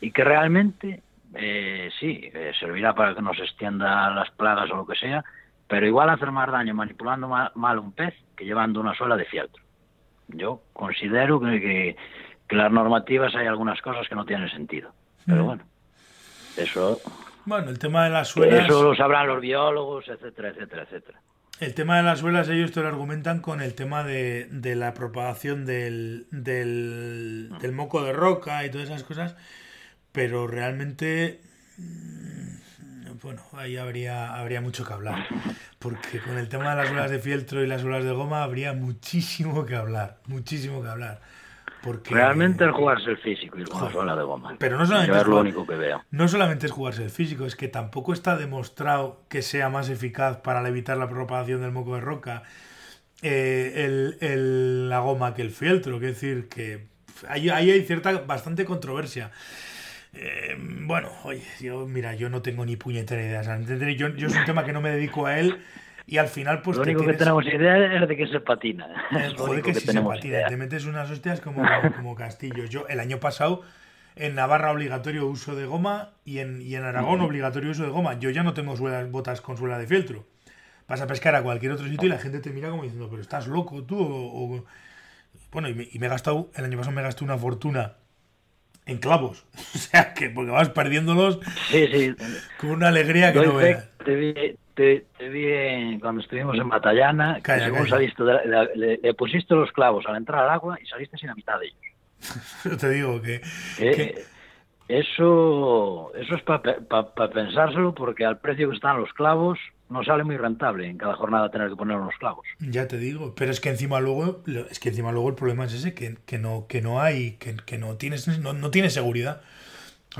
y que realmente, eh, sí, eh, servirá para que nos extienda las plagas o lo que sea, pero igual hacer más daño manipulando mal, un pez que llevando una suela de fieltro. Yo considero que, que, las normativas hay algunas cosas que no tienen sentido. Pero bueno, eso. Bueno, el tema de las suelas. Eso lo sabrán los biólogos, etcétera, etcétera, etcétera. El tema de las suelas, ellos te lo argumentan con el tema de, de la propagación del, del, del moco de roca y todas esas cosas, pero realmente bueno, ahí habría, habría mucho que hablar. Porque con el tema de las olas de fieltro y las olas de goma habría muchísimo que hablar. Muchísimo que hablar. Porque... Realmente es jugarse el físico y con ola de goma. Pero no solamente, es, lo único que veo. no solamente es jugarse el físico, es que tampoco está demostrado que sea más eficaz para evitar la propagación del moco de roca eh, el, la goma que el fieltro. Es decir, que ahí, ahí hay cierta, bastante controversia. Eh, bueno, oye, yo, mira, yo no tengo ni puñetera idea. yo, yo es un tema que no me dedico a él y al final, pues. Lo único que tenemos idea es de que se patina. Es joder, que, si se patina. Te metes unas hostias como, como castillos. Yo, el año pasado, en Navarra obligatorio uso de goma y en, y en Aragón obligatorio uso de goma. Yo ya no tengo suelas, botas con suela de fieltro. Vas a pescar a cualquier otro sitio y la gente te mira como diciendo, pero estás loco tú. O, Bueno, y me, y me he gastado, el año pasado me gasté una fortuna en clavos. O sea, que porque vas perdiéndolos sí, sí. con una alegría que no veas. Te vi, te, vi cuando estuvimos en Batallana, calla, según saliste, le, pusiste los clavos al entrar al agua y saliste sin la mitad de ellos. te digo que... Eh, eso, eso es para pensárselo porque al precio que están los clavos no sale muy rentable en cada jornada tener que poner unos clavos. Ya te digo, pero es que encima luego, es que encima luego el problema es ese, que, que no, que no hay, que, que no tienes, no, no, tienes seguridad.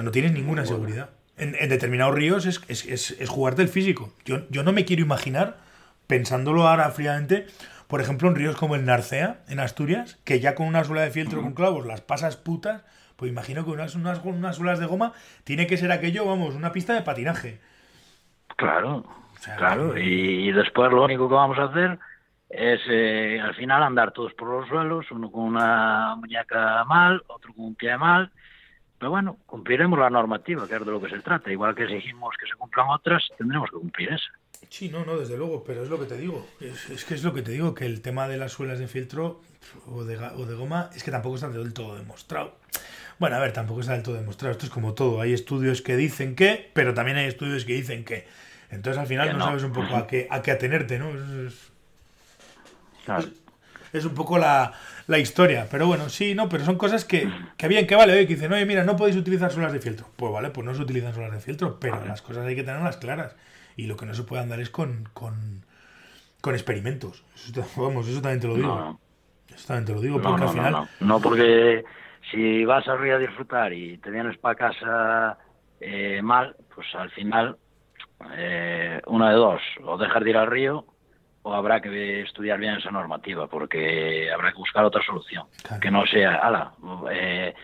No tienes ninguna seguridad. En, en, determinados ríos es, es, es, es, jugarte el físico. Yo, yo no me quiero imaginar, pensándolo ahora fríamente, por ejemplo, en ríos como el Narcea, en Asturias, que ya con una suela de fieltro con clavos las pasas putas, pues imagino que unas, unas, unas suelas de goma tiene que ser aquello, vamos, una pista de patinaje. Claro, claro, y, después lo único que vamos a hacer es eh, al final andar todos por los suelos, uno con una muñeca mal, otro con un pie mal, pero bueno, cumpliremos la normativa, que es de lo que se trata. Igual que exigimos que se cumplan otras, tendremos que cumplir esa. Sí, no, no, desde luego, pero es lo que te digo. Es, que es lo que te digo, que el tema de las suelas de filtro o de, o de goma es que tampoco está del todo demostrado. Bueno, a ver, tampoco está del todo demostrado. Esto es como todo. Hay estudios que dicen que, pero también hay estudios que dicen que. Entonces al final no, sabes un poco a qué, a qué atenerte, ¿no? Es, es, un poco la, la, historia. Pero bueno, sí, no, pero son cosas que, que bien, que vale, oye, que dicen, oye, mira, no podéis utilizar solas de filtro. Pues vale, pues no se utilizan solas de filtro, pero las cosas hay que tenerlas claras. Y lo que no se puede andar es con, con, con experimentos. Eso, vamos, eso también te lo digo. Eso también te lo digo, porque al final. no, porque si vas a río a disfrutar y te vienes para casa eh, mal, pues al final eh, una de dos, o dejar de ir al río o habrá que estudiar bien esa normativa, porque habrá que buscar otra solución, que no sea, ala, eh,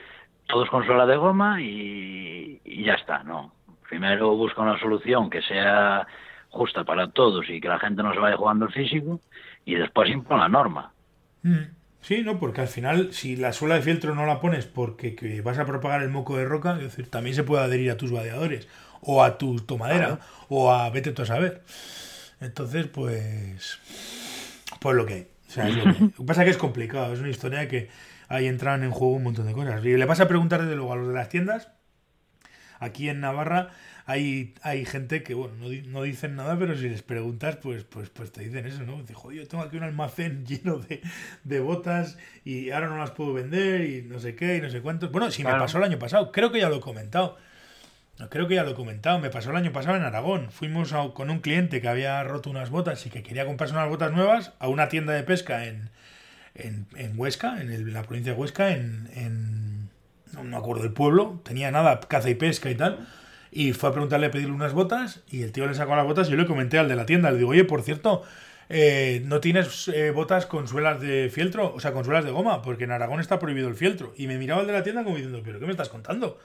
todos con suela de goma y, y ya está, no. Primero busca una solución que sea justa para todos y que la gente no se vaya jugando el físico y después impone la norma. Mm. Sí, no, porque al final, si la suela de fieltro no la pones porque que vas a propagar el moco de roca, es decir, también se puede adherir a tus vadeadores, o a tu tomadera, o a vete tú a saber. Entonces, pues. Pues lo que hay. O sea, es lo, que, lo que pasa es que es complicado, es una historia que ahí entran en juego un montón de cosas. Y le vas a preguntar desde luego a los de las tiendas, aquí en Navarra, hay, hay gente que, bueno, no, no, dicen nada, pero si les preguntas, pues, pues, pues te dicen eso, ¿no? Joder, yo tengo aquí un almacén lleno de, de, botas y ahora no las puedo vender y no sé qué y no sé cuántos. Bueno, si claro. me pasó el año pasado, creo que ya lo he comentado. Creo que ya lo he comentado, me pasó el año pasado en Aragón. Fuimos a, con un cliente que había roto unas botas y que quería comprarse unas botas nuevas a una tienda de pesca en, en, en Huesca, en, el, la provincia de Huesca, en, no me acuerdo del pueblo, tenía nada, caza y pesca y tal. Y fue a preguntarle a pedirle unas botas y el tío le sacó las botas y yo le comenté al de la tienda, le digo, oye, por cierto, eh, no tienes eh, botas con suelas de fieltro, o sea, con suelas de goma, porque en Aragón está prohibido el fieltro. Y me miraba el de la tienda como diciendo, pero ¿qué me estás contando?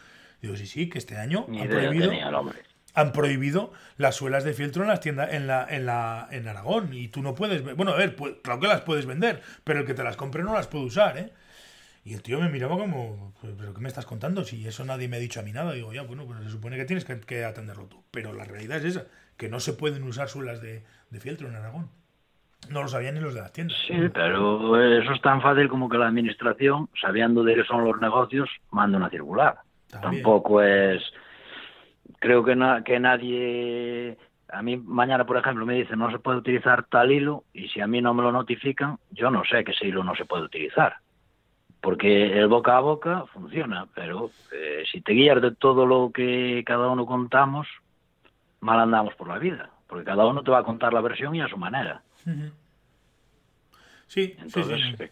Digo, sí, sí, que este año han prohibido, tenía han prohibido las suelas de fieltro en las tiendas en la, en la en Aragón y tú no puedes, bueno, a ver, pues, claro que las puedes vender, pero el que te las compre no las puede usar, ¿eh? Y el tío me miraba como, "Pues, ¿pero qué me estás contando? Si eso nadie me ha dicho a mí nada. Digo, ya, bueno, pues se supone que tienes que, que atenderlo tú. Pero la realidad es esa, que no se pueden usar suelas de, de fieltro en Aragón. No lo sabían ni los de las tiendas. Sí, pero eso es tan fácil como que la administración, sabiendo de qué son los negocios, manda una circular. También. Tampoco es. Creo que, na- que nadie. A mí mañana, por ejemplo, me dicen no se puede utilizar tal hilo y si a mí no me lo notifican, yo no sé que ese hilo no se puede utilizar. Porque el boca a boca funciona, pero eh, si te guías de todo lo que cada uno contamos, mal andamos por la vida. Porque cada uno te va a contar la versión y a su manera. Sí, sí, Entonces, sí. eh,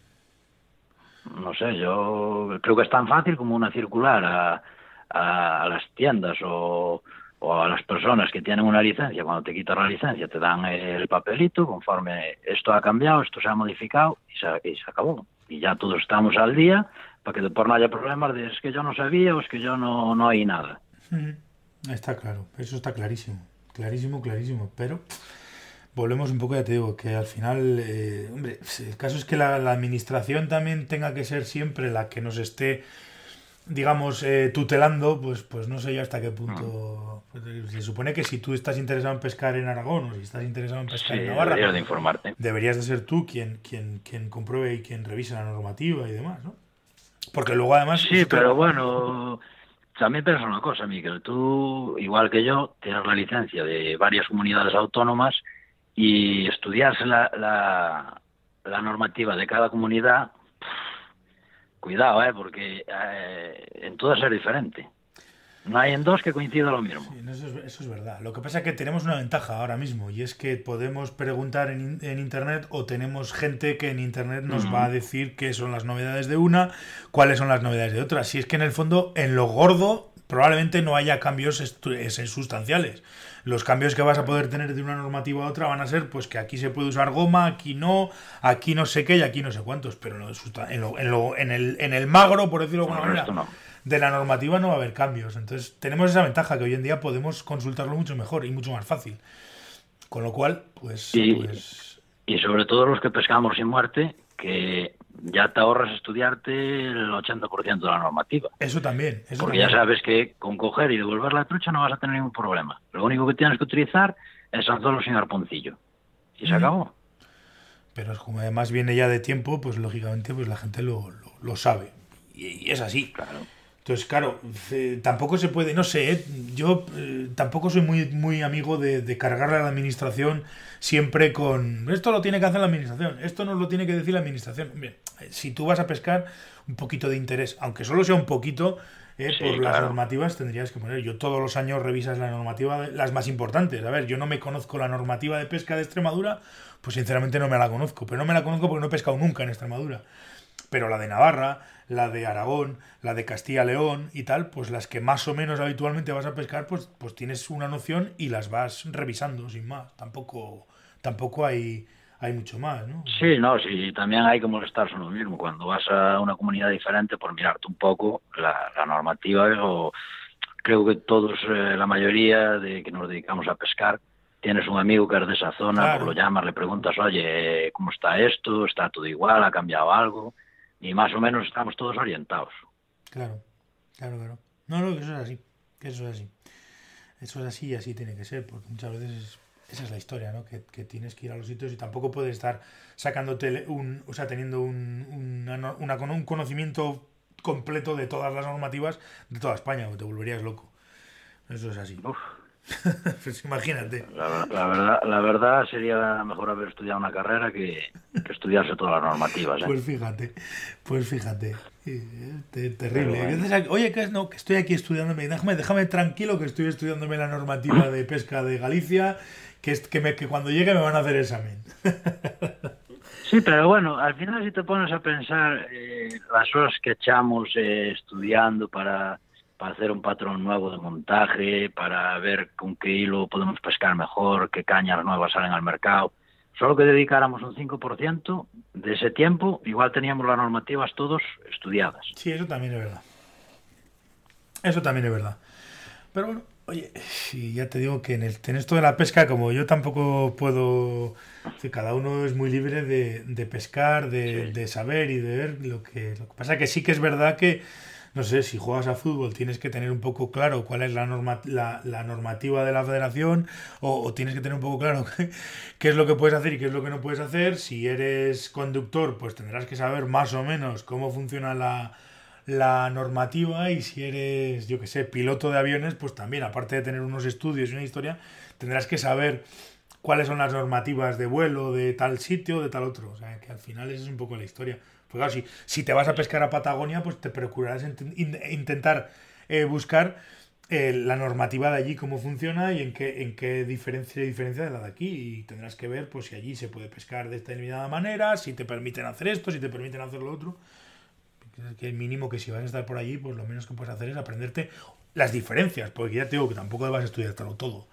no sé, yo creo que es tan fácil como una circular a, a, las tiendas o, o a las personas que tienen una licencia. Cuando te quitan la licencia, te dan el papelito conforme esto ha cambiado, esto se ha modificado y se, y se acabó. Y ya todos estamos al día para que después no haya problemas de es que yo no sabía o es que yo no, no hay nada. Está claro, eso está clarísimo, clarísimo, clarísimo, pero volvemos un poco, ya te digo, que al final, eh, hombre, el caso es que la, la administración también tenga que ser siempre la que nos esté, digamos, eh, tutelando, pues, pues no sé yo hasta qué punto. pues, se supone que si tú estás interesado en pescar en Aragón o si estás interesado en pescar Sí, en Navarra, deberías de informarte. deberías de ser tú quien, quien, quien compruebe y quien revise la normativa y demás, ¿no? Porque luego además... Sí, esto- pero bueno, también pienso una cosa, Miguel. Tú, igual que yo, tienes la licencia de varias comunidades autónomas y estudiarse la, la, la normativa de cada comunidad, cuidado, ¿eh? porque eh, en todas es diferente. No hay en dos que coincida lo mismo. Sí, eso, es, eso es verdad. Lo que pasa es que tenemos una ventaja ahora mismo y es que podemos preguntar en, en Internet o tenemos gente que en Internet nos va a decir qué son las novedades de una, cuáles son las novedades de otra. Si es que en el fondo, en lo gordo, probablemente no haya cambios sustanciales. Los cambios que vas a poder tener de una normativa a otra van a ser pues que aquí se puede usar goma, aquí no, aquí no sé qué y aquí no sé cuántos, pero en, lo en, lo- en, lo- en el, en el magro, por decirlo de alguna manera, no. de la normativa no va a haber cambios. Entonces, tenemos esa ventaja que hoy en día podemos consultarlo mucho mejor y mucho más fácil. Con lo cual, pues, Y- pues Y sobre todo los que pescamos sin muerte, que ya te ahorras estudiarte el 80% de la normativa. eso también. Eso Porque ya sabes que con coger y devolver la trucha no vas a tener ningún problema. Lo único que tienes que utilizar es anzuelo sin arponcillo. Y se Ujú. acabó. Pero es como además viene ya de tiempo, pues lógicamente pues la gente lo, lo, lo sabe. Y, y es así. Claro. Entonces, claro, eh, tampoco se puede, no sé, eh, yo eh, tampoco soy muy, muy amigo de, de cargarle a la administración siempre con esto lo tiene que hacer la administración, esto no lo tiene que decir la administración. Bien, eh, si tú vas a pescar un poquito de interés, aunque solo sea un poquito, eh, Sí, por las normativas tendrías que poner. Yo todos los años revisas la normativa, las más importantes. A ver, yo no me conozco la normativa de pesca de Extremadura, pues sinceramente no me la conozco, pero no me la conozco porque no he pescado nunca en Extremadura. Pero la de Navarra, la de Aragón, la de Castilla-León y tal, pues las que más o menos habitualmente vas a pescar, pues, pues tienes una noción y las vas revisando sin más. Tampoco, tampoco hay, hay mucho más, ¿no? Sí, no, sí, también hay que molestarse lo mismo. Cuando vas a una comunidad diferente, por mirarte un poco la, la normativa, o creo que todos, eh, la mayoría de que nos dedicamos a pescar, tienes un amigo que es de esa zona, Claro. pues lo llamas, le preguntas, oye, ¿cómo está esto? ¿Está todo igual? ¿Ha cambiado algo? Y más o menos estamos todos orientados. Claro, claro, claro. No, no, que eso es así, que eso es así. Eso es así y así tiene que ser, porque muchas veces es- esa es la historia, ¿no? Que, que tienes que ir a los sitios y tampoco puedes estar sacándote un, o sea, teniendo un, una una- con un conocimiento completo de todas las normativas de toda España, o te volverías loco. Eso es así. Uf, Pues imagínate. la, la verdad, la verdad sería mejor haber estudiado una carrera que, que estudiarse todas las normativas. ¿eh? Pues fíjate, pues fíjate. Eh, te- terrible. Bueno. Oye, que no, que estoy aquí estudiándome. Déjame, déjame tranquilo que estoy estudiándome la normativa de pesca de Galicia, que, es, que, me, que cuando llegue me van a hacer examen. Sí, pero bueno, al final si te pones a pensar eh, las horas que echamos eh, estudiando para, para hacer un patrón nuevo de montaje, para ver con qué hilo podemos pescar mejor, qué cañas nuevas salen al mercado, solo que dedicáramos un 5% de ese tiempo, igual teníamos las normativas todos estudiadas. Sí, eso también es verdad. Eso también es verdad. Pero bueno, oye, sí, ya te digo que en, el, en esto de la pesca, como yo tampoco puedo. que cada uno es muy libre de, de pescar, de, Sí. de saber y de ver lo que. Lo que pasa que sí que es verdad que. No sé, si juegas a fútbol tienes que tener un poco claro cuál es la, norma, la, la normativa de la federación o, o tienes que tener un poco claro qué, es lo que puedes hacer y qué es lo que no puedes hacer. Si eres conductor, pues tendrás que saber más o menos cómo funciona la, la normativa y si eres, yo que sé, piloto de aviones, pues también, aparte de tener unos estudios y una historia, tendrás que saber cuáles son las normativas de vuelo de tal sitio, de tal otro. O sea, que al final esa es un poco la historia. Pues claro, si, si te vas a pescar a Patagonia, pues te procurarás int- in- intentar eh, buscar eh, la normativa de allí, cómo funciona y en qué, en qué diferencia, diferencia de la de aquí. Y tendrás que ver pues si allí se puede pescar de determinada manera, si te permiten hacer esto, si te permiten hacer lo otro que el mínimo que si vas a estar por allí, pues lo menos que puedes hacer es aprenderte las diferencias, porque ya te digo que tampoco vas a estudiártelo todo.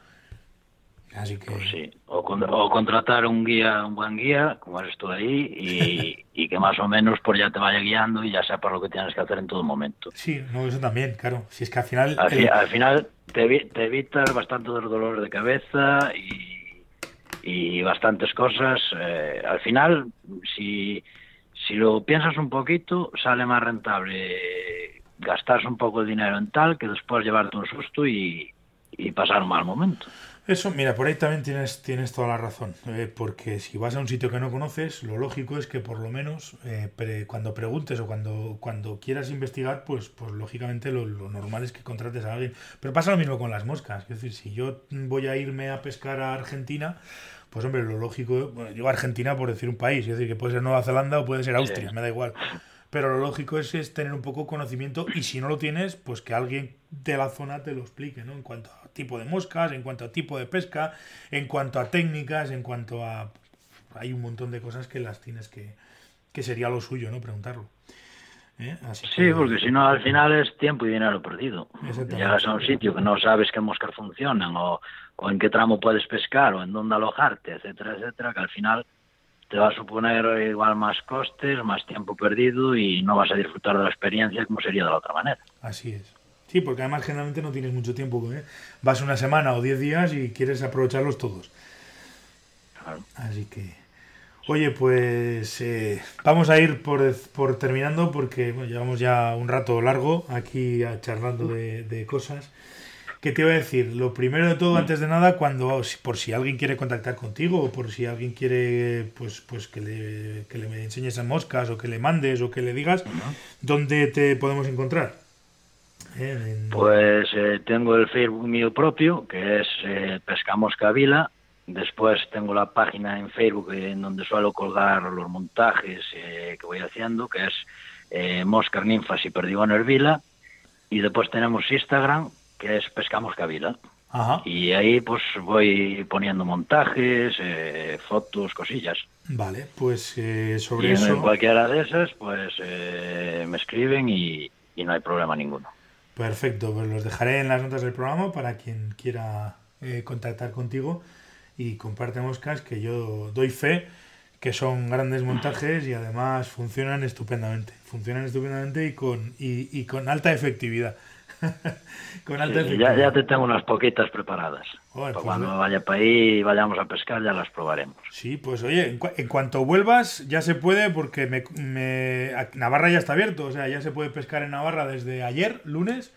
Así que Pues sí, o, con- o contratar un guía, un buen guía, como eres tú ahí, y, y que más o menos pues ya te vaya guiando y ya sepas lo que tienes que hacer en todo momento. sí, no, eso también, claro. Si es que al final... Al, fi- el- al final te, te evitas bastante los dolores de cabeza y, y bastantes cosas. Eh, al final, si, si lo piensas un poquito, sale más rentable gastarse un poco de dinero en tal que después llevarte un susto y, y pasar un mal momento. Eso, mira, por ahí también tienes, tienes toda la razón, eh, porque si vas a un sitio que no conoces, lo lógico es que por lo menos eh, pre- cuando preguntes o cuando, cuando quieras investigar, pues, pues lógicamente lo, lo normal es que contrates a alguien. Pero pasa lo mismo con las moscas, es decir, si yo voy a irme a pescar a Argentina, pues hombre, lo lógico, bueno, digo Argentina por decir un país, es decir, que puede ser Nueva Zelanda o puede ser Austria, Sí. me da igual. Pero lo lógico es, es tener un poco conocimiento y si no lo tienes, pues que alguien de la zona te lo explique, ¿no? En cuanto a tipo de moscas, en cuanto a tipo de pesca, en cuanto a técnicas, en cuanto a... Hay un montón de cosas que las tienes que... que sería lo suyo, ¿no? Preguntarlo. ¿Eh? Así Sí, que- porque si no al final es tiempo y dinero perdido. Llegas a un sitio que no sabes qué moscas funcionan o, o en qué tramo puedes pescar o en dónde alojarte, etcétera, etcétera, que al final te va a suponer igual más costes, más tiempo perdido y no vas a disfrutar de la experiencia como sería de la otra manera. Así es. Sí, porque además generalmente no tienes mucho tiempo. ¿eh? Vas una semana o diez días y quieres aprovecharlos todos. Claro. Así que, oye, pues eh, vamos a ir por, por terminando porque bueno, llevamos ya un rato largo aquí a- charlando de, de cosas. ¿Qué te iba a decir? Lo primero de todo, antes de nada, cuando por si alguien quiere contactar contigo o por si alguien quiere pues, pues que, le, que le enseñes a moscas o que le mandes o que le digas, ¿dónde te podemos encontrar? Eh, en- Pues eh, tengo el Facebook mío propio, que es eh, Pescamosca Vila. Después tengo la página en Facebook eh, en donde suelo colgar los montajes eh, que voy haciendo, que es eh, Moscas, Ninfas y Perdigones Vila. Y después tenemos Instagram, que es Pescamosca Vila. Ajá. Y ahí pues voy poniendo montajes, eh, fotos, cosillas. Vale, pues eh, sobre y eso... en cualquiera de esas, pues eh, me escriben y, y no hay problema ninguno. Perfecto, pues los dejaré en las notas del programa para quien quiera eh, contactar contigo y comparte moscas que yo doy fe que son grandes montajes y además funcionan estupendamente. Funcionan estupendamente y con, y, y con alta efectividad. con alta Sí, efectividad. ya, ya te tengo unas poquitas preparadas. Joder, Para pues cuando vaya para ahí y vayamos a pescar ya las probaremos. Sí, pues oye, en, cua- en cuanto vuelvas ya se puede porque me, me- Navarra ya está abierto, o sea, ya se puede pescar en Navarra desde ayer, lunes,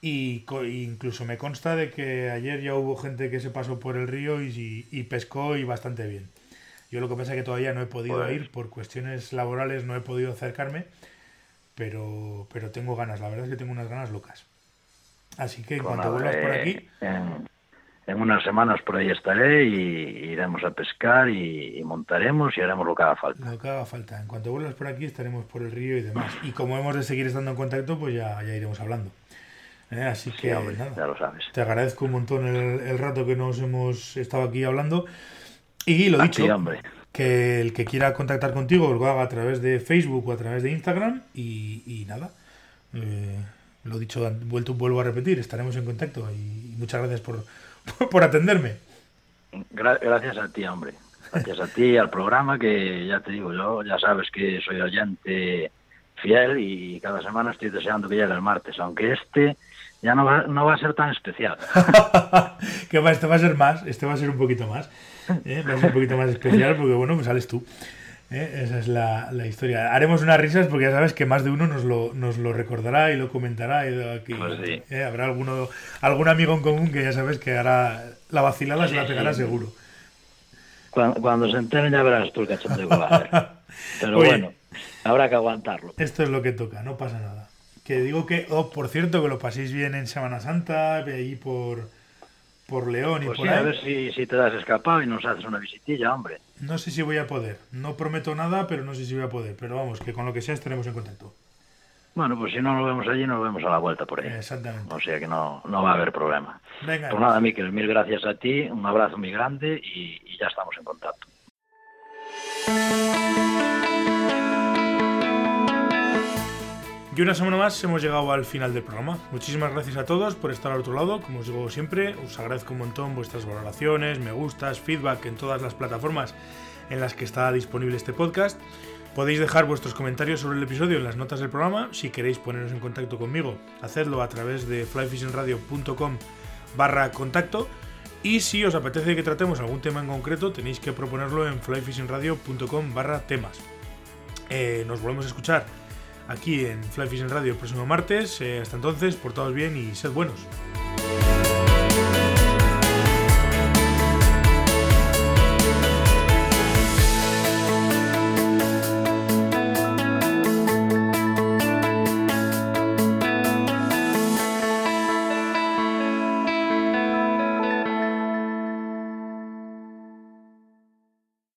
y y incluso me consta de que ayer ya hubo gente que se pasó por el río y, y- y pescó y bastante bien. Yo lo que pasa es que todavía no he podido Pues- ir por cuestiones laborales, no he podido acercarme, pero, pero tengo ganas, la verdad es que tengo unas ganas locas. Así que en cuanto nada, vuelvas por aquí, En, en unas semanas por ahí estaré y iremos a pescar y, y montaremos y haremos lo que haga falta. Lo que haga falta. En cuanto vuelvas por aquí estaremos por el río y demás. Y como hemos de seguir estando en contacto, pues ya, ya iremos hablando. ¿Eh? Así que Sí, hombre, nada, ya lo sabes. te agradezco un montón el, el rato que nos hemos estado aquí hablando. Y lo dicho, hombre. que el que quiera contactar contigo lo haga a través de Facebook o a través de Instagram. Y, y nada, eh, lo dicho, vuelto, vuelvo a repetir, estaremos en contacto. Y muchas gracias por, por atenderme. Gra- gracias a ti, hombre. Gracias a ti, al programa, que ya te digo yo, ya sabes que soy oyente fiel y cada semana estoy deseando que llegue el martes, aunque este ya no va, no va a ser tan especial. que va, este va a ser más, este va a ser un poquito más. ¿eh? Va a ser un poquito más especial porque, bueno, pues sales tú. ¿Eh? Esa es la, la historia. Haremos unas risas porque ya sabes que más de uno nos lo, nos lo recordará y lo comentará. Y que, Pues sí. ¿eh? Habrá alguno, algún amigo en común que ya sabes que hará la vacilada, se la pegará sí. seguro. Cuando, cuando se enteren ya verás tú el cachondeo que va a hacer. Pero Oye. bueno, habrá que aguantarlo. Esto es lo que toca, no pasa nada. Que digo que, oh, por cierto, que lo paséis bien en Semana Santa, ahí por, por León y Pues por sí, a ahí. ver si, si te das escapado y nos haces una visitilla, hombre. No sé si voy a poder. No prometo nada, pero no sé si voy a poder. Pero vamos, que con lo que sea estaremos en contacto. Bueno, pues si no nos vemos allí, nos vemos a la vuelta por ahí. Exactamente. O sea que no, no va a haber problema. Venga, Pues nada, Miquel, mil gracias a ti, un abrazo muy grande y, y ya estamos en contacto. Y una semana más hemos llegado al final del programa. Muchísimas gracias a todos por estar al otro lado. Como os digo siempre, os agradezco un montón vuestras valoraciones, me gustas, feedback en todas las plataformas en las que está disponible este podcast. Podéis dejar vuestros comentarios sobre el episodio en las notas del programa. Si queréis poneros en contacto conmigo, hacedlo a través de flyfishingradio.com barra contacto. Y si os apetece que tratemos algún tema en concreto, tenéis que proponerlo en flyfishingradio.com barra temas. Eh, nos volvemos a escuchar aquí en Fly Fishing Radio el próximo martes. Eh, hasta entonces, portaos bien y sed buenos.